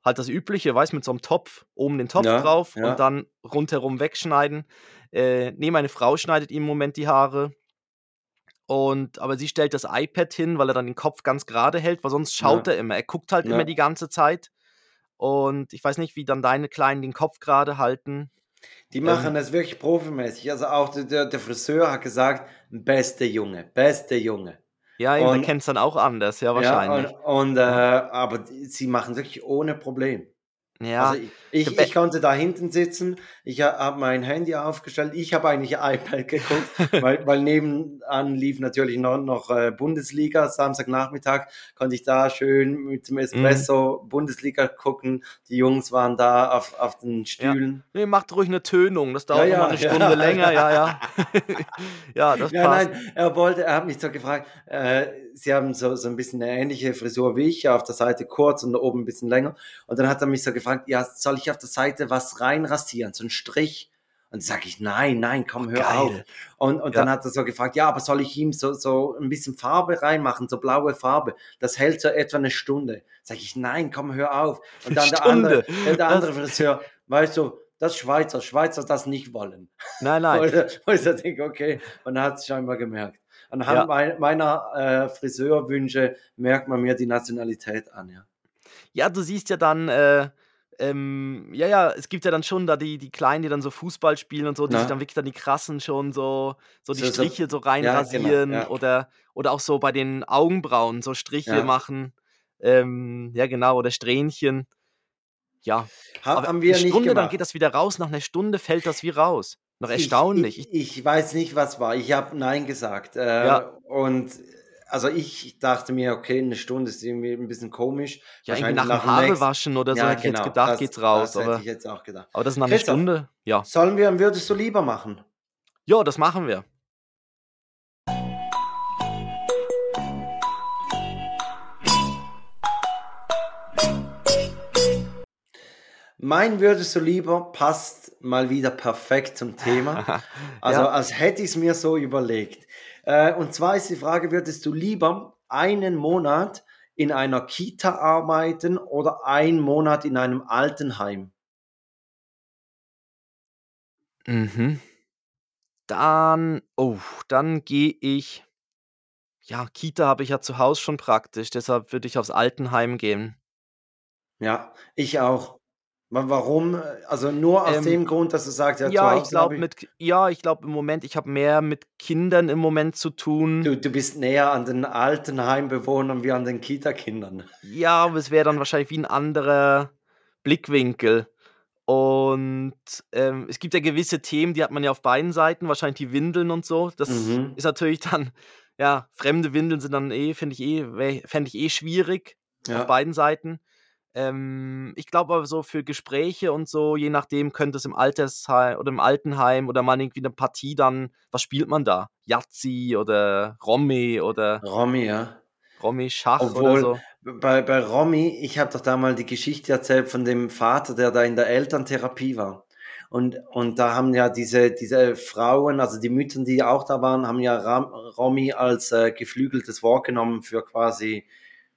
Halt das Übliche, weißt du, mit so 'nem Topf, oben den Topf Ja, drauf ja. und dann rundherum wegschneiden. Äh, ne, meine Frau schneidet ihm im Moment die Haare. Und aber sie stellt das iPad hin, weil er dann den Kopf ganz gerade hält, weil sonst schaut Ja. er immer. Er guckt halt immer die ganze Zeit. Und ich weiß nicht, wie dann deine Kleinen den Kopf gerade halten. Die Ähm machen das wirklich profimäßig. Also auch der, der, Friseur hat gesagt, beste Junge, beste Junge. Ja, eben, der Und- kennt's dann auch anders, ja, Ja, wahrscheinlich. und, und äh, aber sie machen wirklich ohne Problem. Ja, Also ich, ich, ich konnte da hinten sitzen, ich habe mein Handy aufgestellt, ich habe eigentlich iPad geguckt, (laughs) weil, weil nebenan lief natürlich noch, noch äh, Bundesliga, Samstagnachmittag konnte ich da schön mit Mhm. dem Espresso Bundesliga gucken, die Jungs waren da auf, auf den Stühlen. ne, macht ruhig 'ne Tönung, das dauert Ja, ja, Stunde ja. länger, ja, ja. (laughs) (laughs) Ja, das Ja, passt. nein, er wollte, er hat mich so gefragt, äh, sie haben so, so ein bisschen eine ähnliche Frisur wie ich, auf der Seite kurz und oben ein bisschen länger. Und dann hat er mich so gefragt, ja, soll ich auf der Seite was reinrasieren, so ein Strich? Und sage ich, nein, nein, komm, hör Geil. auf. Und, und Ja. dann hat er so gefragt, ja, aber soll ich ihm so, so ein bisschen Farbe reinmachen, so blaue Farbe? Das hält so etwa eine Stunde. Sag ich, nein, komm, hör auf. (laughs) Und dann der andere, der, andere Friseur, weißt du, das Schweizer, Schweizer das nicht wollen. Nein, nein. (laughs) Wo ich, denke, okay, und er hat es scheinbar gemerkt. Anhand Ja. mein, meiner äh, Friseurwünsche merkt man mir die Nationalität an, ja. Ja, du siehst ja dann, äh, ähm ja, ja, es gibt ja dann schon da die die Kleinen, die dann so Fußball spielen und so, die sich Na. dann wirklich dann die krassen schon so so die So- Striche so Ja, reinrasieren genau, ja. oder oder auch so bei den Augenbrauen so Striche Ja. machen. Ähm, ja, genau, oder Strähnchen. Ja, haben 'ne wir nicht Stunde, dann gemacht. geht das wieder raus. Nach 'ner Stunde fällt das wie raus. Noch Ich, erstaunlich. ich, ich weiß nicht, was war. Ich habe Nein gesagt. Äh, Ja. Und also ich dachte mir, okay, eine Stunde ist irgendwie ein bisschen komisch. ja, irgendwie nach dem dem nächsten- Haarewaschen oder so Ja, hätte ich jetzt genau, gedacht, das, geht's raus. Das hätte Aber ich jetzt auch gedacht. aber das nach 'ner Christoph, Stunde ja. sollen wir, würdest du lieber machen? Ja, das machen wir. Mein würdest du lieber passt mal wieder perfekt zum Thema. (laughs) Also Ja. als hätte ich es mir so überlegt. Äh, und zwar ist die Frage, würdest du lieber einen Monat in einer Kita arbeiten oder einen Monat in einem Altenheim? Mhm. Dann oh, dann gehe ich ja, Kita habe ich ja zu Hause schon praktisch, deshalb würde ich aufs Altenheim gehen. Ja, ich auch. Wa warum? Also nur aus Ähm, dem Grund, dass du sagst, ja, Ja, ich glaube mit ja, ich glaube im Moment ich habe mehr mit Kindern im Moment zu tun. du du bist näher an den Altenheimbewohnern wie an den Kitakindern. Ja, aber es wäre dann wahrscheinlich wie 'n anderer Blickwinkel. Und, ähm, es gibt ja gewisse Themen, die hat man ja auf beiden Seiten, wahrscheinlich die Windeln und so. Das Mhm. ist natürlich dann ja, fremde Windeln sind dann eh finde ich eh fände ich eh schwierig auf Ja. beiden Seiten. Ähm, ich glaube aber so für Gespräche und so, je nachdem könnte es im Altershei oder im Altenheim oder mal irgendwie 'ne Partie dann was spielt man da? Yahtzee oder Romy oder Romy, ja. Romy Schach oder Obwohl, so. bei bei Romy ich habe doch da mal die Geschichte erzählt von dem Vater, der da in der Elterntherapie war. Und und da haben ja diese diese Frauen, also die Mütter, die auch da waren, haben ja Ram Romy als, äh, geflügeltes Wort genommen für quasi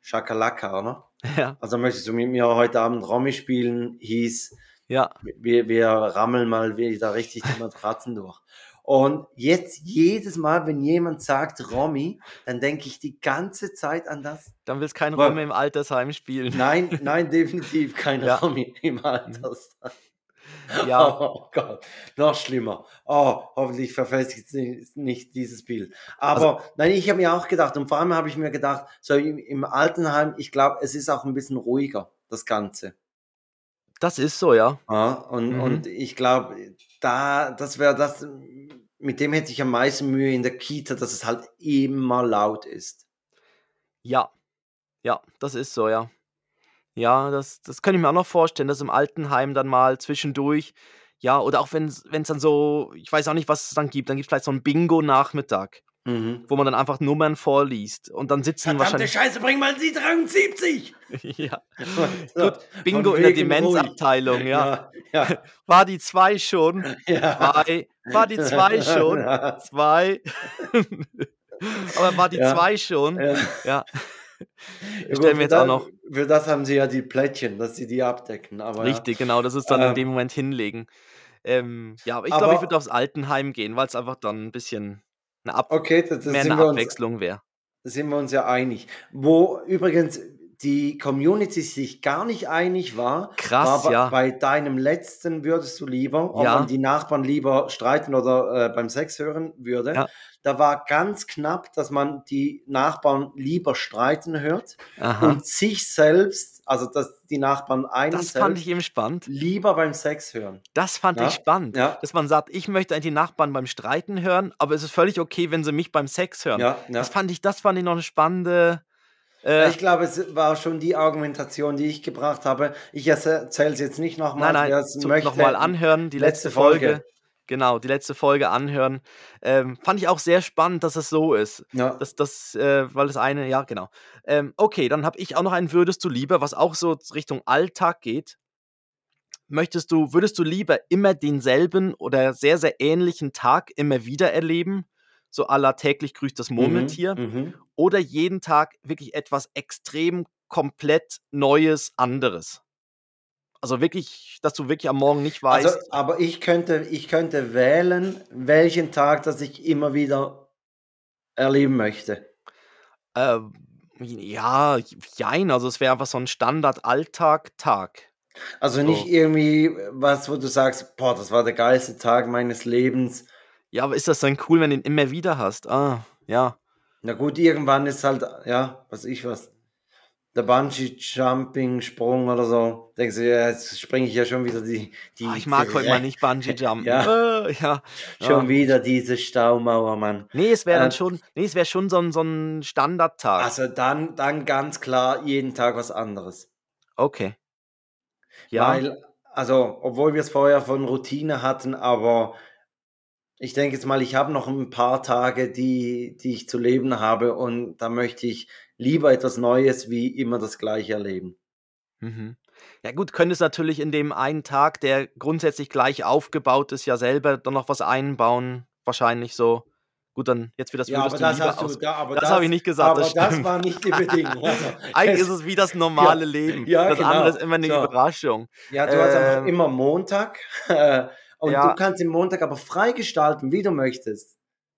Schakalaka, oder? (laughs) Ja. Also: „Möchtest du mit mir heute Abend Romy spielen?“ hieß, Ja. wir wir rammeln mal wieder richtig die (laughs) Matratzen durch. Und jetzt jedes Mal, wenn jemand sagt Romy, dann denke ich die ganze Zeit an das. Dann willst kein Romy im Altersheim spielen. Nein, nein, (laughs) definitiv kein Ja. Romy im Mhm. Altersheim. (laughs) Ja. Oh Gott, noch schlimmer. Oh, hoffentlich verfestigt nicht dieses Bild. Also Aber nein, ich habe mir auch gedacht und vor allem habe ich mir gedacht, so im im Altenheim, ich glaube, es ist auch 'n bisschen ruhiger, das Ganze. Das ist so, ja. Ja, und und Mhm. ich glaube, da das wäre das mit dem hätte ich am meisten Mühe in der Kita, dass es halt immer laut ist. Ja. Ja, das ist so, ja. Ja, das das könnte ich mir auch noch vorstellen, dass im Altenheim dann mal zwischendurch ja, oder auch wenn's wenn's dann so ich weiß auch nicht, was es dann gibt. Dann gibt's vielleicht so 'n Bingo-Nachmittag, Mhm. wo man dann einfach Nummern vorliest und dann sitzen Verdammte wahrscheinlich Scheiße, bring mal die 73! (laughs) Ja. (laughs) So, Gut, von Bingo in der wegen ruhig. Demenzabteilung, ja. Ja, ja. (laughs) War die 2 schon? Ja. 2. War die 2 schon? Ja. 2. Aber war die Ja. 2 schon? Ja. Ja. Ja (laughs) Ich gut, stelle mir für jetzt auch noch für das haben sie ja die Plättchen, dass sie die abdecken, aber. Richtig, genau, das ist dann in Ähm dem Moment hinlegen. Ähm, ja, aber ich glaube, ich würde aufs Altenheim gehen, weil's einfach dann 'n bisschen 'ne Ab Okay, da da mehr 'ne wir uns Abwechslung wäre. da sind wir uns ja einig. Wo übrigens die Community sich gar nicht einig war, war Krass, bei ja. bei deinem letzten würdest du lieber, ob man Ja. die Nachbarn lieber streiten oder, äh, beim Sex hören würde. Ja. Da war ganz knapp, dass man die Nachbarn lieber streiten hört Aha. und sich selbst, also dass die Nachbarn einen Das fand ich eben spannend. lieber beim Sex hören. Das fand ich Ja, spannend, ja. dass man sagt: „Ich möchte eigentlich die Nachbarn beim Streiten hören, aber es ist völlig okay, wenn sie mich beim Sex hören.“ Ja, Das fand ich das fand ich noch 'ne spannende, äh ich glaube, es war schon die Argumentation, die ich gebracht habe. Ich erzähle es jetzt nicht Nein, nochmals, nein, wer es zum möchte. noch mal anhören, die letzte letzte Folge. Folge. Genau, die letzte Folge anhören. Ähm, fand ich auch sehr spannend, dass es so ist. Ja. Dass das äh, weil das eine ja, genau. Ähm, okay, dann habe ich auch noch ein würdest du lieber, was auch so Richtung Alltag geht. Möchtest du würdest du lieber immer denselben oder sehr, sehr ähnlichen Tag immer wieder erleben, so la täglich grüßt das Mhm, Murmeltier, mhm. oder jeden Tag wirklich etwas extrem komplett Neues, anderes? Also wirklich, dass du wirklich am Morgen nicht Also, weißt aber ich könnte ich könnte wählen, welchen Tag, das ich immer wieder erleben möchte. Ähm, ja, jein, also es wäre einfach so 'n Standard-Alltag-Tag. Also nicht So. irgendwie was, wo du sagst: „Boah, das war der geilste Tag meines Lebens.“ Ja, aber ist das dann cool, wenn du ihn immer wieder hast? Ah, ja. Na gut, irgendwann ist halt, ja, weiß ich was, der Bungee-Jumping-Sprung oder so. Denkst du: „Ja, jetzt springe ich ja schon wieder die die Ah, ich mag heute mal nicht Bungee-Jumpen. (laughs) Ja. Äh, ja, Schon ja. wieder diese Staumauer, Mann. Ne, es wäre dann Äh schon ne, es wäre schon so 'n so 'n Standardtag. Also dann dann ganz klar jeden Tag was anderes. Okay. Ja. Weil also, obwohl wir's vorher von Routine hatten, aber ich denke jetzt mal, ich habe noch 'n paar Tage, die die ich zu leben habe und da möchte ich lieber etwas Neues wie immer das Gleiche erleben. Mhm. Ja gut, könntest natürlich in dem einen Tag, der grundsätzlich gleich aufgebaut ist, ja selber dann noch was einbauen. Wahrscheinlich so. Gut, dann jetzt wieder das Ja, aber das hast du, aus. da, aber Das habe ich nicht gesagt, aber das das, war nicht die Bedingung. Also, (laughs) Eigentlich es- ist es wie das (laughs) normale Leben. ja, das genau. andere ist immer eine So. Überraschung. Ja, du hast einfach Ähm, immer Montag (laughs) äh, und ja. du kannst den Montag aber freigestalten, wie du möchtest.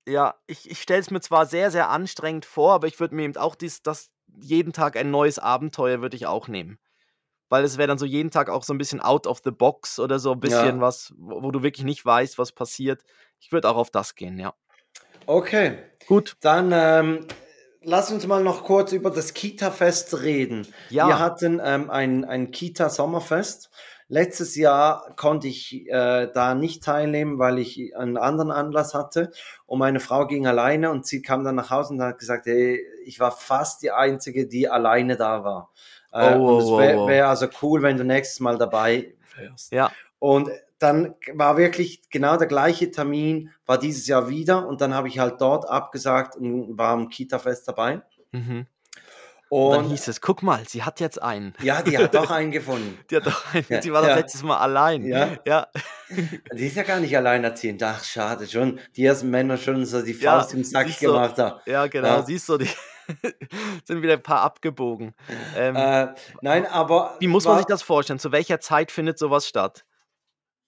Ja, ich, ich stelle es mir zwar sehr, sehr anstrengend vor, aber ich würde mir eben auch dies, das jeden Tag ein neues Abenteuer würde ich auch nehmen. Weil es wäre dann so jeden Tag auch so ein bisschen out of the box oder so ein bisschen Ja. was, wo, wo du wirklich nicht weißt, was passiert. Ich würde auch auf das gehen, ja. Okay, Gut. dann ähm, lass uns mal noch kurz über das Kita-Fest reden. Ja. Wir hatten ähm, ein, ein Kita-Sommerfest. Letztes Jahr konnte ich äh, da nicht teilnehmen, weil ich einen anderen Anlass hatte. Und meine Frau ging alleine und sie kam dann nach Hause und hat gesagt, hey, ich war fast die Einzige, die alleine da war. Äh, Oh, und es wäre wär also cool, wenn du nächstes Mal dabei wärst. Ja. Und dann war wirklich genau der gleiche Termin, war dieses Jahr wieder und dann habe ich halt dort abgesagt und war am Kita-Fest dabei. Mhm. Und dann hieß es, guck mal, sie hat jetzt einen. ja, die hat doch einen gefunden. (laughs) Die, hat doch einen, Ja, die war doch ja. letztes Mal allein. Ja. ja. (laughs) Die ist ja gar nicht alleinerziehend. Ach, schade, schon. Die ersten Männer schon so die Faust im Sack gemacht haben. Ja, genau, siehst du, die (laughs) sind wieder ein paar abgebogen. Ähm, Äh, nein, aber. wie muss man war- sich das vorstellen? Zu welcher Zeit findet sowas statt?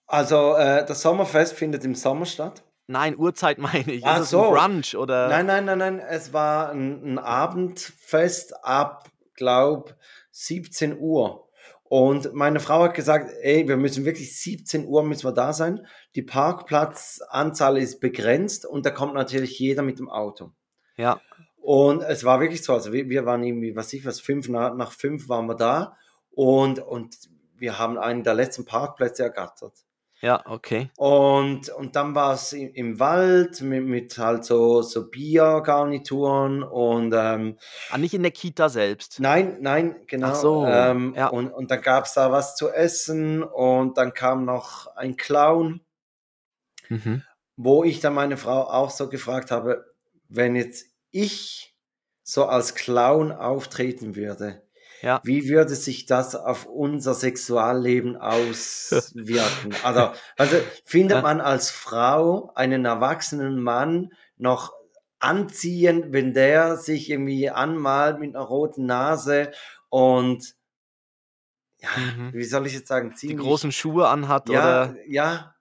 Also, äh, das Sommerfest findet im Sommer statt. Nein, Uhrzeit (laughs) meine ich. Ach ist so. Brunch oder? Nein, nein, nein, nein. Es war ein, ein Abendfest ab, glaub, 17 Uhr. Und meine Frau hat gesagt, ey, wir müssen wirklich 17 Uhr müssen wir da sein. Die Parkplatzanzahl ist begrenzt und da kommt natürlich jeder mit dem Auto. Ja. Und es war wirklich so, also wir, wir waren irgendwie, was ich was, fünf nach, nach fünf waren wir da und, und wir haben einen der letzten Parkplätze ergattert. Ja, okay. Und, und dann war es im, im Wald mit, mit halt so, so Biergarnituren und ähm, Ah, nicht in der Kita selbst. nein, nein, genau. Ach so, ähm, ja. und, und dann gab es da was zu essen und dann kam noch ein Clown, Mhm. wo ich dann meine Frau auch so gefragt habe, wenn jetzt ich so als Clown auftreten würde, Ja. wie würde sich das auf unser Sexualleben auswirken? (laughs) also, also findet Ja. man als Frau einen erwachsenen Mann noch anziehend, wenn der sich irgendwie anmalt mit einer roten Nase und ja, Mhm. wie soll ich jetzt sagen, Die ziemlich großen Schuhe anhat ja, oder. ja.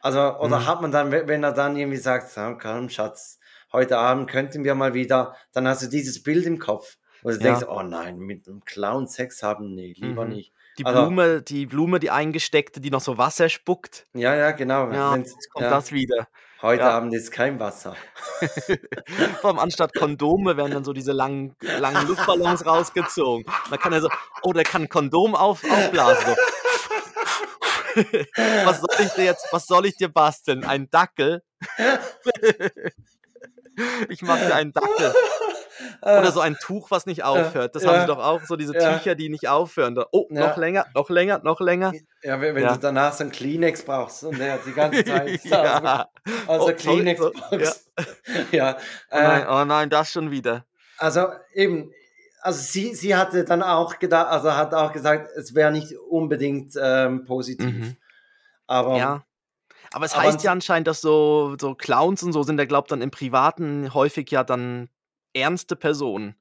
Also, oder Mhm. hat man dann, wenn er dann irgendwie sagt, komm, Schatz, heute Abend könnten wir mal wieder, dann hast du dieses Bild im Kopf. Wo du Ja. denkst, oh nein, mit einem Clown Sex haben, nee, lieber Mhm. nicht. Die Also- Blume, die Blume, die eingesteckte, die noch so Wasser spuckt. Ja, ja, genau. Ja, jetzt kommt ja, das wieder. heute ja. Abend ist kein Wasser. (laughs) Vor allem anstatt Kondome werden dann so diese langen, langen Luftballons rausgezogen. Man kann ja so, oh, der kann ein Kondom auf, aufblasen. So. (laughs) was soll ich dir jetzt, was soll ich dir basteln? Ein Dackel? (laughs) ich mache dir einen Dackel. (laughs) Oder so ein Tuch, was nicht aufhört. Das haben ja, sie doch auch, so diese ja. Tücher, die nicht aufhören. Oh, Ja. noch länger, noch länger, noch länger. Ja, wenn, wenn du danach so ein Kleenex brauchst und der die ganze (laughs) Zeit ja. also Oh, sorry, Kleenex so, brauchst. Ja, (laughs) Oh äh, nein, oh nein, das schon wieder. Also eben, also sie, sie hatte dann auch gedacht, also hat auch gesagt, es wäre nicht unbedingt ähm, positiv. Mhm. Aber Ja. Aber es heißt ja anscheinend, dass so, so Clowns und so sind ja, glaubt dann im Privaten häufig ja dann ernste Personen.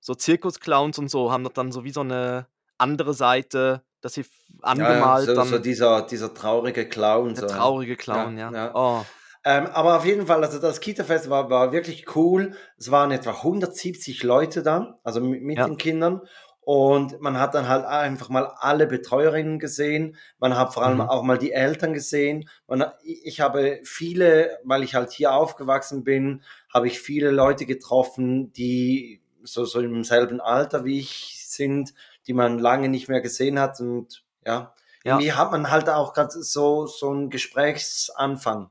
So Zirkusclowns und so haben doch dann so wie so eine andere Seite, dass sie f- ja, angemalt so, dann so dieser, dieser traurige Clown. der so. traurige Clown, Ja, ja. ja. Oh. Ähm, aber auf jeden Fall, also das Kita-Fest war, war wirklich cool. Es waren etwa 170 Leute da, also mit, mit Ja. den Kindern. Und man hat dann halt einfach mal alle Betreuerinnen gesehen. Man hat vor allem Mhm. auch mal die Eltern gesehen. Man, ich ich habe viele, weil ich halt hier aufgewachsen bin, habe ich viele Leute getroffen, die so, so im selben Alter wie ich sind, die man lange nicht mehr gesehen hat. Und ja, Ja. irgendwie hat man halt auch gerade so, so einen Gesprächsanfang.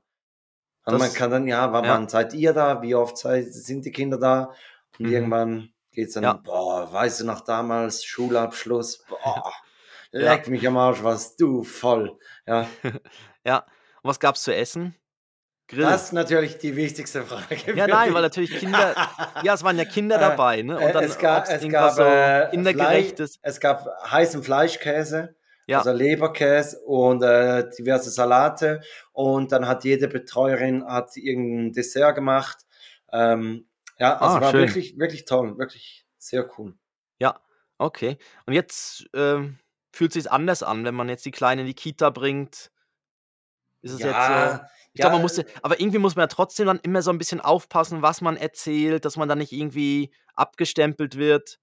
Und Das- man kann dann, ja, wann, ja. wann seid ihr da? Wie oft seid, sind die Kinder da? Und Mhm. irgendwann geht's dann, Ja. boah, weißt du noch damals, Schulabschluss, boah, (laughs) Ja. leck mich am Arsch, warst du voll. Ja, (laughs) Ja. Und was gab's zu essen? Grill. Das ist natürlich die wichtigste Frage. Ja, nein, mich. weil natürlich Kinder, ja, es waren ja Kinder (laughs) Äh, dabei, ne? Äh, Und dann es gab, es gab, so äh, kindergerechtes. es gab heißen Fleischkäse, Ja. also Leberkäse und äh, diverse Salate. Und dann hat jede Betreuerin hat irgendein Dessert gemacht. Ähm, ja, also Ah, war schön. wirklich, wirklich toll, wirklich sehr cool. Ja, okay. Und jetzt ähm, fühlt sich anders an, wenn man jetzt die Kleine in die Kita bringt. Ist es jetzt so? Ja, Ich glaube, man ja, musste, aber irgendwie muss man ja trotzdem dann immer so ein bisschen aufpassen, was man erzählt, dass man dann nicht irgendwie abgestempelt wird.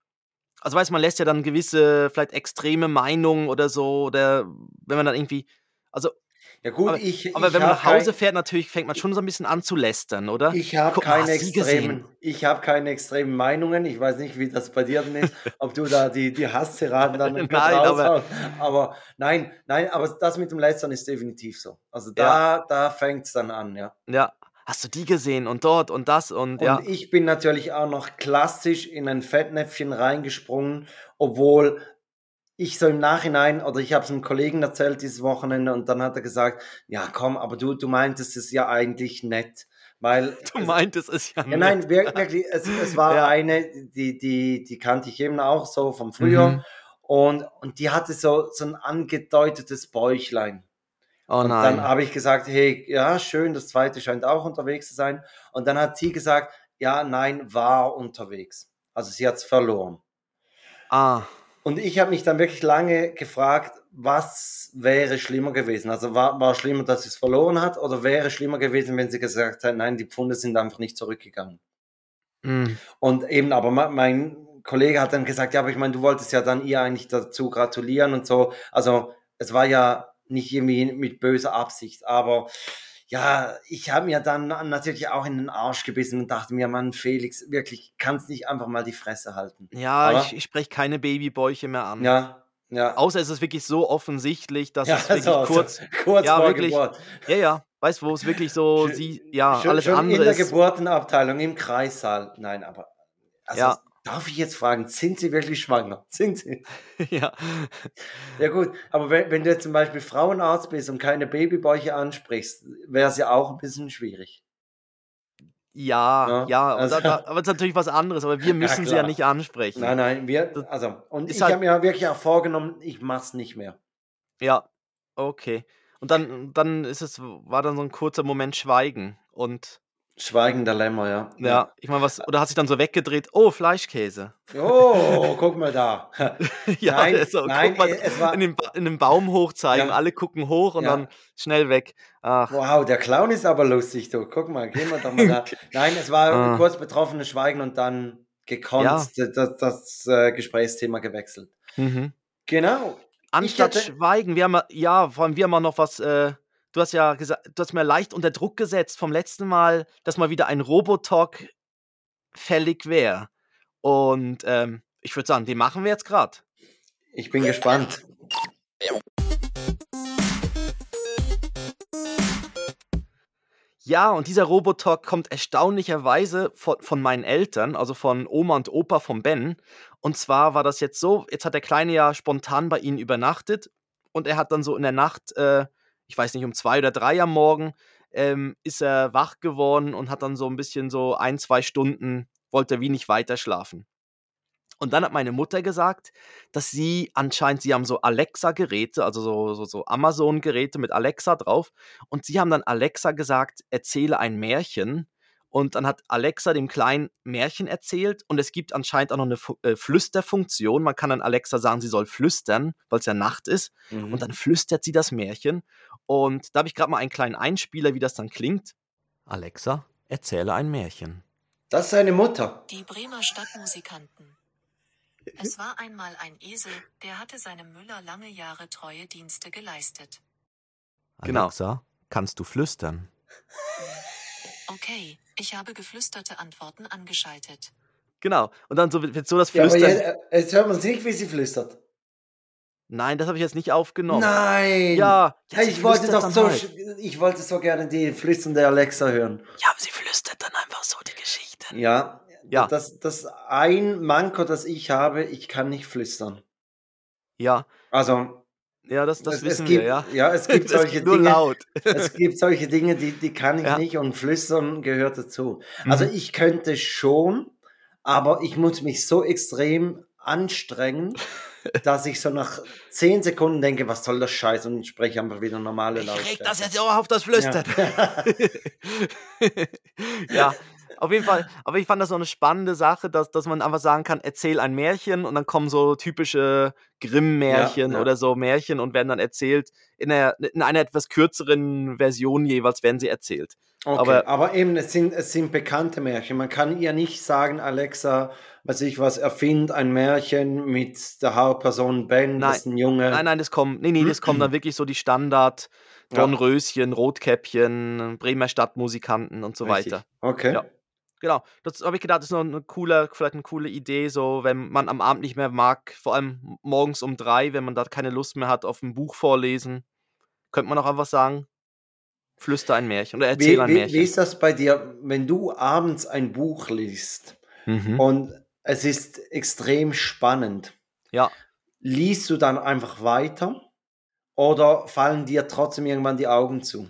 Also weiß man lässt ja dann gewisse, vielleicht extreme Meinungen oder so, oder wenn man dann irgendwie, also, ja gut, aber, ich, aber ich wenn man nach Hause kein, fährt, natürlich fängt man schon so ein bisschen an zu lästern, oder? ich habe keine extremen, ich habe keine extremen Meinungen. Ich weiß nicht, wie das bei dir denn ist, ob du da die, die Hasstiraden dann (laughs) Nein, aber. Aber nein, nein, aber das mit dem Lästern ist definitiv so. Also ja, da, da fängt es dann an, ja. ja. Hast du die gesehen und dort und das und Und ja. ich bin natürlich auch noch klassisch in ein Fettnäpfchen reingesprungen, obwohl ich so im Nachhinein, oder ich habe es einem Kollegen erzählt dieses Wochenende und dann hat er gesagt, ja komm, aber du, du meintest es ja eigentlich nett, weil (laughs) Du es, meintest es ja ja nett. nein, wir- wirklich, es, es war (laughs) Ja. eine, die, die, die kannte ich eben auch so vom Frühjahr Mhm. und, und die hatte so, so ein angedeutetes Bäuchlein. Oh Und dann nein. habe ich gesagt, hey, ja, schön, das zweite scheint auch unterwegs zu sein. Und dann hat sie gesagt, ja, nein, war unterwegs. Also sie hat es verloren. Ah, Und ich habe mich dann wirklich lange gefragt, was wäre schlimmer gewesen? Also war, war schlimmer, dass sie es verloren hat oder wäre schlimmer gewesen, wenn sie gesagt hat, nein, die Pfunde sind einfach nicht zurückgegangen. mm. Und eben, aber me- mein Kollege hat dann gesagt, ja, aber ich meine, du wolltest ja dann ihr eigentlich dazu gratulieren und so. Also es war ja nicht irgendwie mit böser Absicht, aber ja, ich habe mir dann natürlich auch in den Arsch gebissen und dachte mir, Mann, Felix, wirklich, kannst nicht einfach mal die Fresse halten. Ja, ich, Aber ich spreche keine Babybäuche mehr an. ja, ja, Außer es ist wirklich so offensichtlich, dass ja, es wirklich so, so kurz, kurz ja, vor wirklich, Geburt. ja, ja, weißt du, wo es wirklich so, sie, ja, schon, alles schon in andere der ist, Geburtenabteilung im Kreissaal. Nein, aber also ja, darf ich jetzt fragen, sind Sie wirklich schwanger? (laughs) Sind Sie? ja, Ja gut, aber wenn, wenn du jetzt zum Beispiel Frauenarzt bist und keine Babybäuche ansprichst, wäre es ja auch ein bisschen schwierig. ja, Ja, ja, also, da, da, aber es ist natürlich was anderes, aber wir ja müssen sie ja nicht ansprechen. Nein, nein, wir, also, und ist ich habe halt, mir wirklich auch vorgenommen, ich mach's nicht mehr. ja, okay. Und dann, dann ist es, war dann so ein kurzer Moment Schweigen und Schweigender Lämmer, ja. Ja. ich meine, was, oder hat sich dann so weggedreht, oh, Fleischkäse. Oh, (laughs) guck mal da. (laughs) Ja, Nein, so, nein, guck mal, es in war, den, Ba- in den Baum hochzeigen, ja, alle gucken hoch und dann ja. schnell weg. Ach, Wow, der Clown ist aber lustig, du. Guck mal, gehen wir doch mal da. (laughs) Nein, es war ah, kurz betroffenes Schweigen und dann gekonnt ja, das, das äh, Gesprächsthema gewechselt. mhm. Genau. Anstatt hätte, Schweigen, wir haben ja, vor allem wir haben noch was, äh, du hast ja gesagt, du hast mir leicht unter Druck gesetzt vom letzten Mal, dass mal wieder ein Robotalk fällig wäre. Und ähm, ich würde sagen, den machen wir jetzt gerade. ich bin gespannt. Ja, und dieser Robotalk kommt erstaunlicherweise von, von meinen Eltern, also von Oma und Opa von Ben. Und zwar war das jetzt so, jetzt hat der Kleine ja spontan bei ihnen übernachtet und er hat dann so in der Nacht, äh, ich weiß nicht, um zwei oder drei am Morgen, ähm, ist er wach geworden und hat dann so ein bisschen so ein, zwei Stunden, wollte er wie nicht weiter schlafen. Und dann hat meine Mutter gesagt, dass sie anscheinend, sie haben so Alexa-Geräte, also so, so, so Amazon-Geräte mit Alexa drauf. Und sie haben dann Alexa gesagt, erzähle ein Märchen. Und dann hat Alexa dem Kleinen Märchen erzählt. Und es gibt anscheinend auch noch eine Fu äh, Flüsterfunktion. Man kann dann Alexa sagen, sie soll flüstern, weil es ja Nacht ist. Und Mhm. dann flüstert sie das Märchen. Und da habe ich gerade mal einen kleinen Einspieler, wie das dann klingt. Alexa, erzähle ein Märchen. Das ist seine Mutter. Die Bremer Stadtmusikanten. Es war einmal ein Esel, der hatte seinem Müller lange Jahre treue Dienste geleistet. Genau. Alexa, kannst du flüstern? Okay, ich habe geflüsterte Antworten angeschaltet. Genau. Und dann so wird so das Ja, aber Flüstern. jetzt, äh, jetzt hört man es nicht, wie sie flüstert. Nein, das habe ich jetzt nicht aufgenommen. Nein. Ja, ja Hey, ich wollte doch so, halt. ich wollte so gerne die flüsternde Alexa hören. Ja, aber sie flüstert dann einfach so die Geschichten. Ja, Ja, das, das ein Manko, das ich habe, ich kann nicht flüstern. ja, Also, Ja, das, das Es, es wissen gibt, wir, ja. ja, es gibt (laughs) Es solche gibt nur Dinge, laut. (laughs) es gibt solche Dinge, die, die kann ich Ja. nicht und Flüstern gehört dazu. Also Mhm. ich könnte schon, aber ich muss mich so extrem anstrengen, (laughs) dass ich so nach zehn Sekunden denke, was soll das Scheiß und spreche einfach wieder normale Ich reg Lautstärke. das jetzt auch auf das Flüstern. Ja. ja, auf jeden Fall. Aber ich fand das so eine spannende Sache, dass, dass man einfach sagen kann, erzähl ein Märchen und dann kommen so typische Grimm-Märchen Ja, ja. oder so Märchen und werden dann erzählt in einer, in einer etwas kürzeren Version jeweils werden sie erzählt. Okay, Aber- aber, eben, es sind, es sind bekannte Märchen. Man kann ihr nicht sagen, Alexa, was ich was, erfind ein Märchen mit der Hauptperson Ben, das ist ein Junge. Nein, nein, das kommt, nee, nee, das kommen dann (clears throat) wirklich so die Standard Ja. Dornröschen, Rotkäppchen, Bremer Stadtmusikanten und so Richtig. weiter. Okay. Ja. Genau, das habe ich gedacht, das ist noch eine coole, vielleicht eine coole Idee, so wenn man am Abend nicht mehr mag, vor allem morgens um drei, wenn man da keine Lust mehr hat auf ein Buch vorlesen, könnte man auch einfach sagen, flüster ein Märchen oder erzähl Wie, ein wie, Märchen. wie ist das bei dir, wenn du abends ein Buch liest mhm. und es ist extrem spannend? Ja. Liest du dann einfach weiter oder fallen dir trotzdem irgendwann die Augen zu?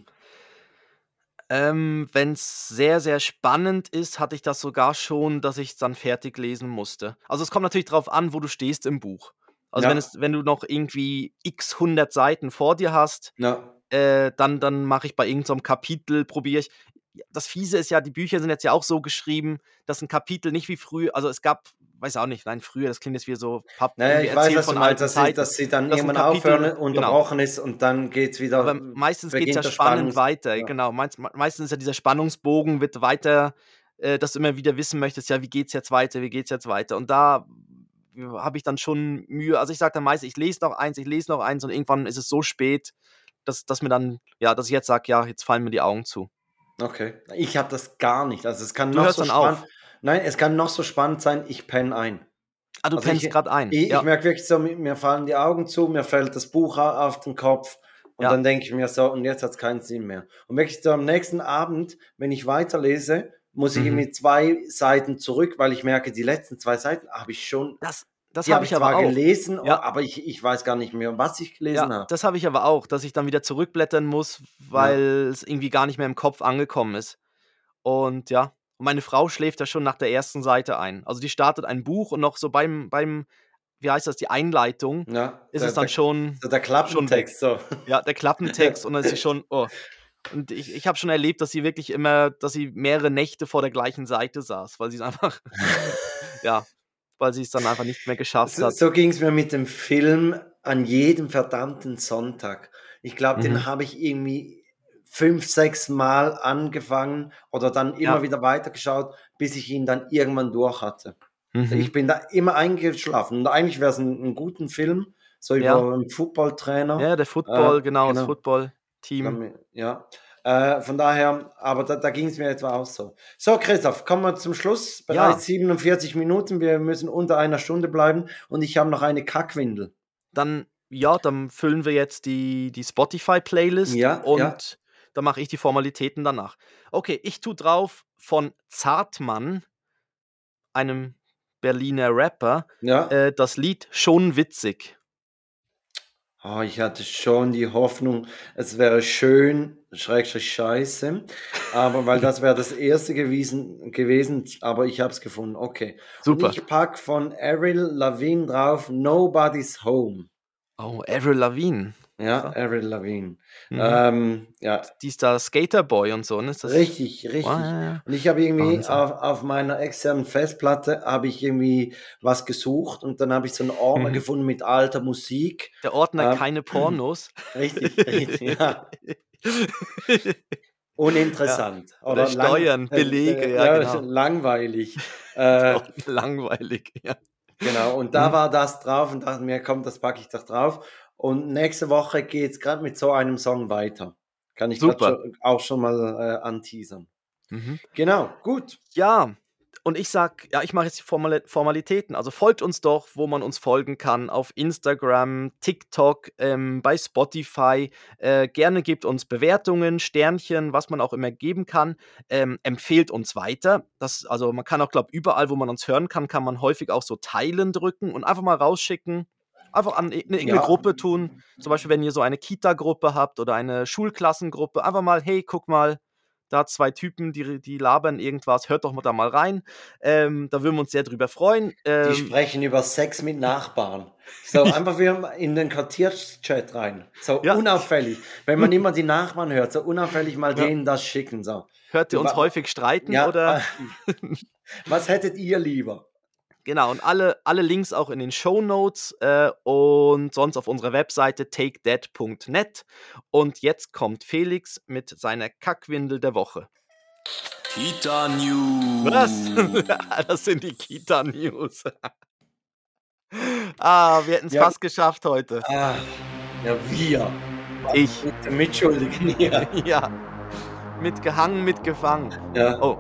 Ähm, Wenn es sehr, sehr spannend ist, hatte ich das sogar schon, dass ich es dann fertig lesen musste. Also es kommt natürlich darauf an, wo du stehst im Buch. Also Ja. wenn, es, wenn du noch irgendwie x 100 Seiten vor dir hast, Ja. äh, dann, dann mache ich bei irgendeinem Kapitel, probiere ich. Das Fiese ist ja, die Bücher sind jetzt ja auch so geschrieben, dass ein Kapitel nicht wie früher, also es gab, weiß auch nicht, nein, früher, das klingt jetzt wie so Papp, Naja, ich weiß, was du von meinst, alten dass sie, Zeiten. dass sie dann Dass irgendwann Kapitel- aufhören, genau. unterbrochen ist und dann geht es wieder. Aber meistens geht es ja spannend Spannungs- weiter, ja. genau. Meist, me- meistens ist ja dieser Spannungsbogen, wird weiter, äh, dass du immer wieder wissen möchtest, ja, wie geht's jetzt weiter, wie geht's jetzt weiter? Und da habe ich dann schon Mühe. Also ich sage dann meist, ich lese noch eins, ich lese noch eins und irgendwann ist es so spät, dass, dass mir dann, ja, dass ich jetzt sage, ja, jetzt fallen mir die Augen zu. Okay. Ich habe das gar nicht. Also es kann Du noch hörst so dann spannend. auf. Nein, es kann noch so spannend sein, ich penne ein. Ah, du Also pennst gerade ein. Ich, ja. ich merke wirklich so, mir fallen die Augen zu, mir fällt das Buch au- auf den Kopf und Ja. dann denke ich mir so, und jetzt hat es keinen Sinn mehr. Und wirklich so am nächsten Abend, wenn ich weiterlese, muss ich Mhm. mit zwei Seiten zurück, weil ich merke, die letzten zwei Seiten habe ich schon, das das habe ich aber zwar auch. gelesen, Ja. aber ich, ich weiß gar nicht mehr, was ich gelesen Ja, habe. das habe ich aber auch, dass ich dann wieder zurückblättern muss, weil es irgendwie gar nicht mehr im Kopf angekommen ist. Und ja, und meine Frau schläft ja schon nach der ersten Seite ein. Also die startet ein Buch und noch so beim, beim wie heißt das, die Einleitung, Ja, ist der, es dann schon, der, der Klappentext, so. ja, der Klappentext (laughs) und dann ist sie schon, oh. Und ich, ich habe schon erlebt, dass sie wirklich immer, dass sie mehrere Nächte vor der gleichen Seite saß, weil sie es einfach, (laughs) ja, weil sie es dann einfach nicht mehr geschafft So, hat. so ging es mir mit dem Film an jedem verdammten Sonntag. Ich glaube, Mhm. den habe ich irgendwie fünf, sechs Mal angefangen oder dann immer Ja. wieder weitergeschaut, bis ich ihn dann irgendwann durch hatte. Mhm. Ich bin da immer eingeschlafen. Und eigentlich wäre es ein, ein guter Film, so über Ja. einen Footballtrainer. Ja, der Football, Äh, genau, das genau. Football-Team. Damit- Ja. Äh, von daher, aber da, da ging es mir etwa auch so. So, Christoph, kommen wir zum Schluss. Bereits 47 Minuten. Wir müssen unter einer Stunde bleiben und ich habe noch eine Kackwindel. Dann, ja, dann füllen wir jetzt die, die Spotify-Playlist Ja, und ja. Dann mache ich die Formalitäten danach. Okay, ich tue drauf von Zartmann, einem Berliner Rapper, Ja. äh, das Lied Schon witzig. Oh, ich hatte schon die Hoffnung, es wäre schön, schrägstrich scheiße, aber weil das wäre das erste gewesen, gewesen aber ich habe es gefunden. Okay. Super. Und ich pack von Avril Lavigne drauf, Nobody's Home. Oh, Avril Lavigne. Ja. Avril Lavigne. Mhm. Ähm, ja, Die ist da Skaterboy und so, ne? Ist das richtig, richtig. Ah, ja, ja. Und ich habe irgendwie Wahnsinn. auf, auf meiner externen Festplatte habe ich irgendwie was gesucht und dann habe ich so einen Ordner Mhm. gefunden mit alter Musik. Der Ordner Ähm, keine Pornos. (clears throat) Richtig, (laughs) richtig, ja. Uninteressant. Oder Steuern, Belege, ja, genau. (laughs) Langweilig. (laughs) Äh, Langweilig, ja. genau, und da Mhm. war das drauf und dachte mir, komm, das packe ich doch drauf. Und nächste Woche geht es gerade mit so einem Song weiter. Kann ich schon, auch schon mal äh, anteasern. Mhm. Genau, gut. Ja, und ich sag, ja, ich mache jetzt die Formali Formalitäten. Also folgt uns doch, wo man uns folgen kann, auf Instagram, TikTok, ähm, bei Spotify. Äh, gerne gebt uns Bewertungen, Sternchen, was man auch immer geben kann. Ähm, empfehlt uns weiter. Das, also man kann auch, glaube überall, wo man uns hören kann, kann man häufig auch so Teilen drücken und einfach mal rausschicken. Einfach an e- eine, eine Ja. Gruppe tun. Zum Beispiel, wenn ihr so eine Kita-Gruppe habt oder eine Schulklassengruppe, einfach mal, hey, guck mal, da zwei Typen, die, die labern irgendwas, hört doch mal da mal rein. Ähm, da würden wir uns sehr drüber freuen. Die Ähm, sprechen über Sex mit Nachbarn. So, (laughs) einfach wieder in den Quartierchat rein. So Ja. unauffällig. Wenn man immer die Nachbarn hört, so unauffällig mal Ja. denen das schicken. So. hört ihr uns häufig streiten Ja, oder? (laughs) was hättet ihr lieber? Genau, und alle, alle Links auch in den Show Notes äh, und sonst auf unserer Webseite takedead.net. Und jetzt kommt Felix mit seiner Kackwindel der Woche. Kita News. (laughs) Was? das sind die Kita-News. (laughs) ah, wir hätten es Ja. fast geschafft heute. Ah, ja, wir. Ich. Mitschuldigen hier. (laughs) Ja. Mitgehangen, mitgefangen. Ja. Oh,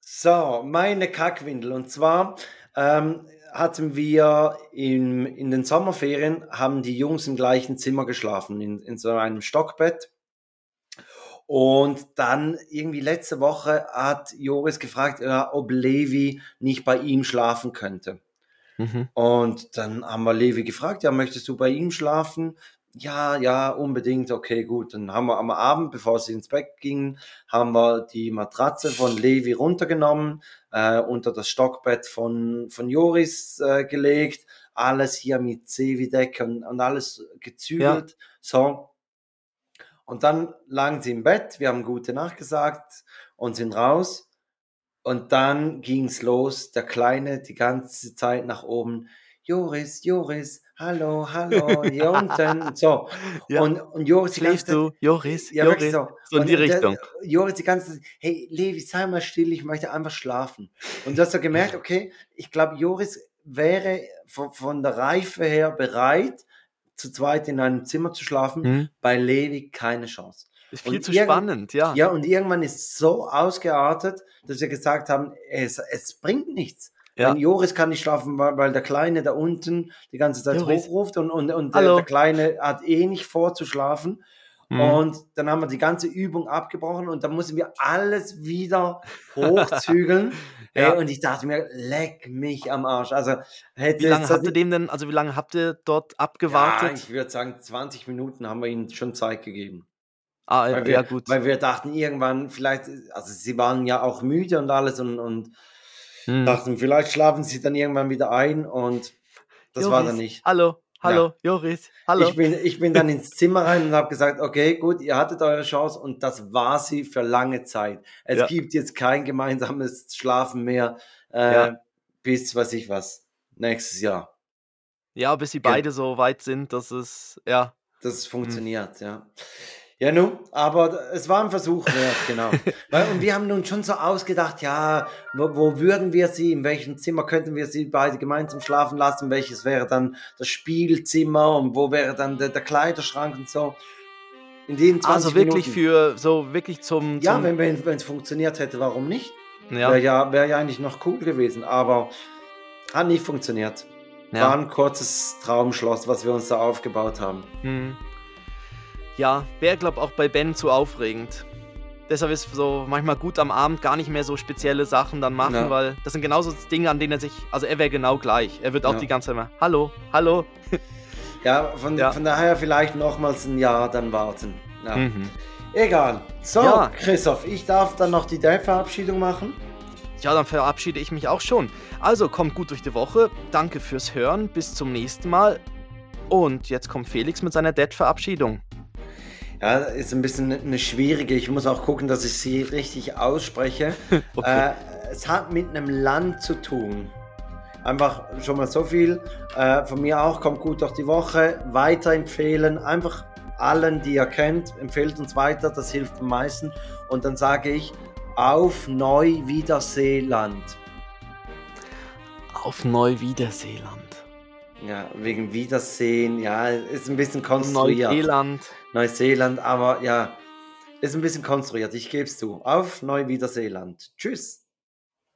So, meine Kackwindel. Und zwar ähm, hatten wir in, in den Sommerferien, haben die Jungs im gleichen Zimmer geschlafen, in, in so einem Stockbett. Und dann irgendwie letzte Woche hat Joris gefragt, ja, ob Levi nicht bei ihm schlafen könnte. mhm. Und dann haben wir Levi gefragt, ja, möchtest du bei ihm schlafen? Ja, ja, unbedingt, okay, gut. Dann haben wir am Abend, bevor sie ins Bett gingen, haben wir die Matratze von Levi runtergenommen, äh, unter das Stockbett von, von Joris äh, gelegt, alles hier mit Sevidecke und, und alles gezügelt. So. Und dann lagen sie im Bett, wir haben gute Nacht gesagt und sind raus. Und dann ging's los, der Kleine die ganze Zeit nach oben. Joris, Joris, hallo, hallo, hier (laughs) unten. Und so. Ja. Und, und Joris die ganze du, Joris? ja, Joris? so. So in Und die der- Richtung. Joris die ganze Zeit, hey, Levi, sei mal still, ich möchte einfach schlafen. Und du hast so gemerkt, (laughs) okay, ich glaube, Joris wäre von, von der Reife her bereit, zu zweit in einem Zimmer zu schlafen. Hm? Bei Levi keine Chance. Ist viel Und zu spannend, ja. Ja, und irgendwann ist es so ausgeartet, dass wir gesagt haben, es, es bringt nichts. Ja. Wenn Joris kann nicht schlafen, weil, weil der Kleine da unten die ganze Zeit Joris. hochruft und, und, und der, der Kleine hat eh nicht vor zu schlafen. Mhm. Und dann haben wir die ganze Übung abgebrochen und dann mussten wir alles wieder hochzügeln. (laughs) Ja. Ey, und ich dachte mir, leck mich am Arsch. Also Wie lange habt ihr dem denn, also wie lange habt ihr dort ja, abgewartet? ich würde sagen, 20 Minuten haben wir ihnen schon Zeit gegeben. ah, Weil wir, ja, gut. weil wir dachten irgendwann, vielleicht, also sie waren ja auch müde und alles und, und Hm. dachten, vielleicht schlafen sie dann irgendwann wieder ein und das war dann Joris, nicht. Hallo, hallo, Joris, hallo. Ich bin, ich bin dann ins Zimmer rein und habe gesagt, okay, gut, ihr hattet eure Chance und das war sie für lange Zeit. Es Ja. gibt jetzt kein gemeinsames Schlafen mehr äh, Ja. bis, weiß ich was, nächstes Jahr. ja, bis sie beide so weit sind, dass es, ja. Das funktioniert, ja. Ja, nun, aber es war ein Versuch wert, genau. (laughs) Und wir haben nun schon so ausgedacht, ja, wo, wo würden wir sie, in welchem Zimmer könnten wir sie beide gemeinsam schlafen lassen, welches wäre dann das Spielzimmer und wo wäre dann der, der Kleiderschrank und so. In den 20 Also wirklich Minuten. für, so wirklich zum, Ja, zum wenn es wenn, es funktioniert hätte, warum nicht? ja, Wäre ja, wär ja eigentlich noch cool gewesen, aber hat nicht funktioniert. War ja. ein kurzes Traumschloss, was wir uns da aufgebaut haben. Hm. Ja, wäre, glaube auch bei Ben zu aufregend. Deshalb ist so manchmal gut am Abend gar nicht mehr so spezielle Sachen dann machen, Ja. weil das sind genauso Dinge, an denen er sich, also er wäre genau gleich. Er wird auch Ja. die ganze Zeit immer, hallo, hallo. (laughs) Ja, von, Ja. von daher vielleicht nochmals ein Jahr dann warten. Mhm. Egal. So. Christoph, ich darf dann noch die Dave-Verabschiedung machen. Ja, dann verabschiede ich mich auch schon. Also kommt gut durch die Woche. Danke fürs Hören. Bis zum nächsten Mal. Und jetzt kommt Felix mit seiner Dead-Verabschiedung. Ja, ist ein bisschen eine schwierige. Ich muss auch gucken, dass ich sie richtig ausspreche. (laughs) Okay. äh, es hat mit einem Land zu tun. Einfach schon mal so viel. Äh, von mir auch, kommt gut durch die Woche. Weiterempfehlen. Einfach allen, die ihr kennt, empfehlt uns weiter. Das hilft am meisten. Und dann sage ich, auf Neu-Wiederseeland. Auf Neuwiederseeland. Ja, wegen Wiedersehen, ja, ist ein bisschen konstruiert. Neuseeland. Neuseeland, aber ja, ist ein bisschen konstruiert, ich gebe es zu. Auf Neuwiederseeland. Tschüss.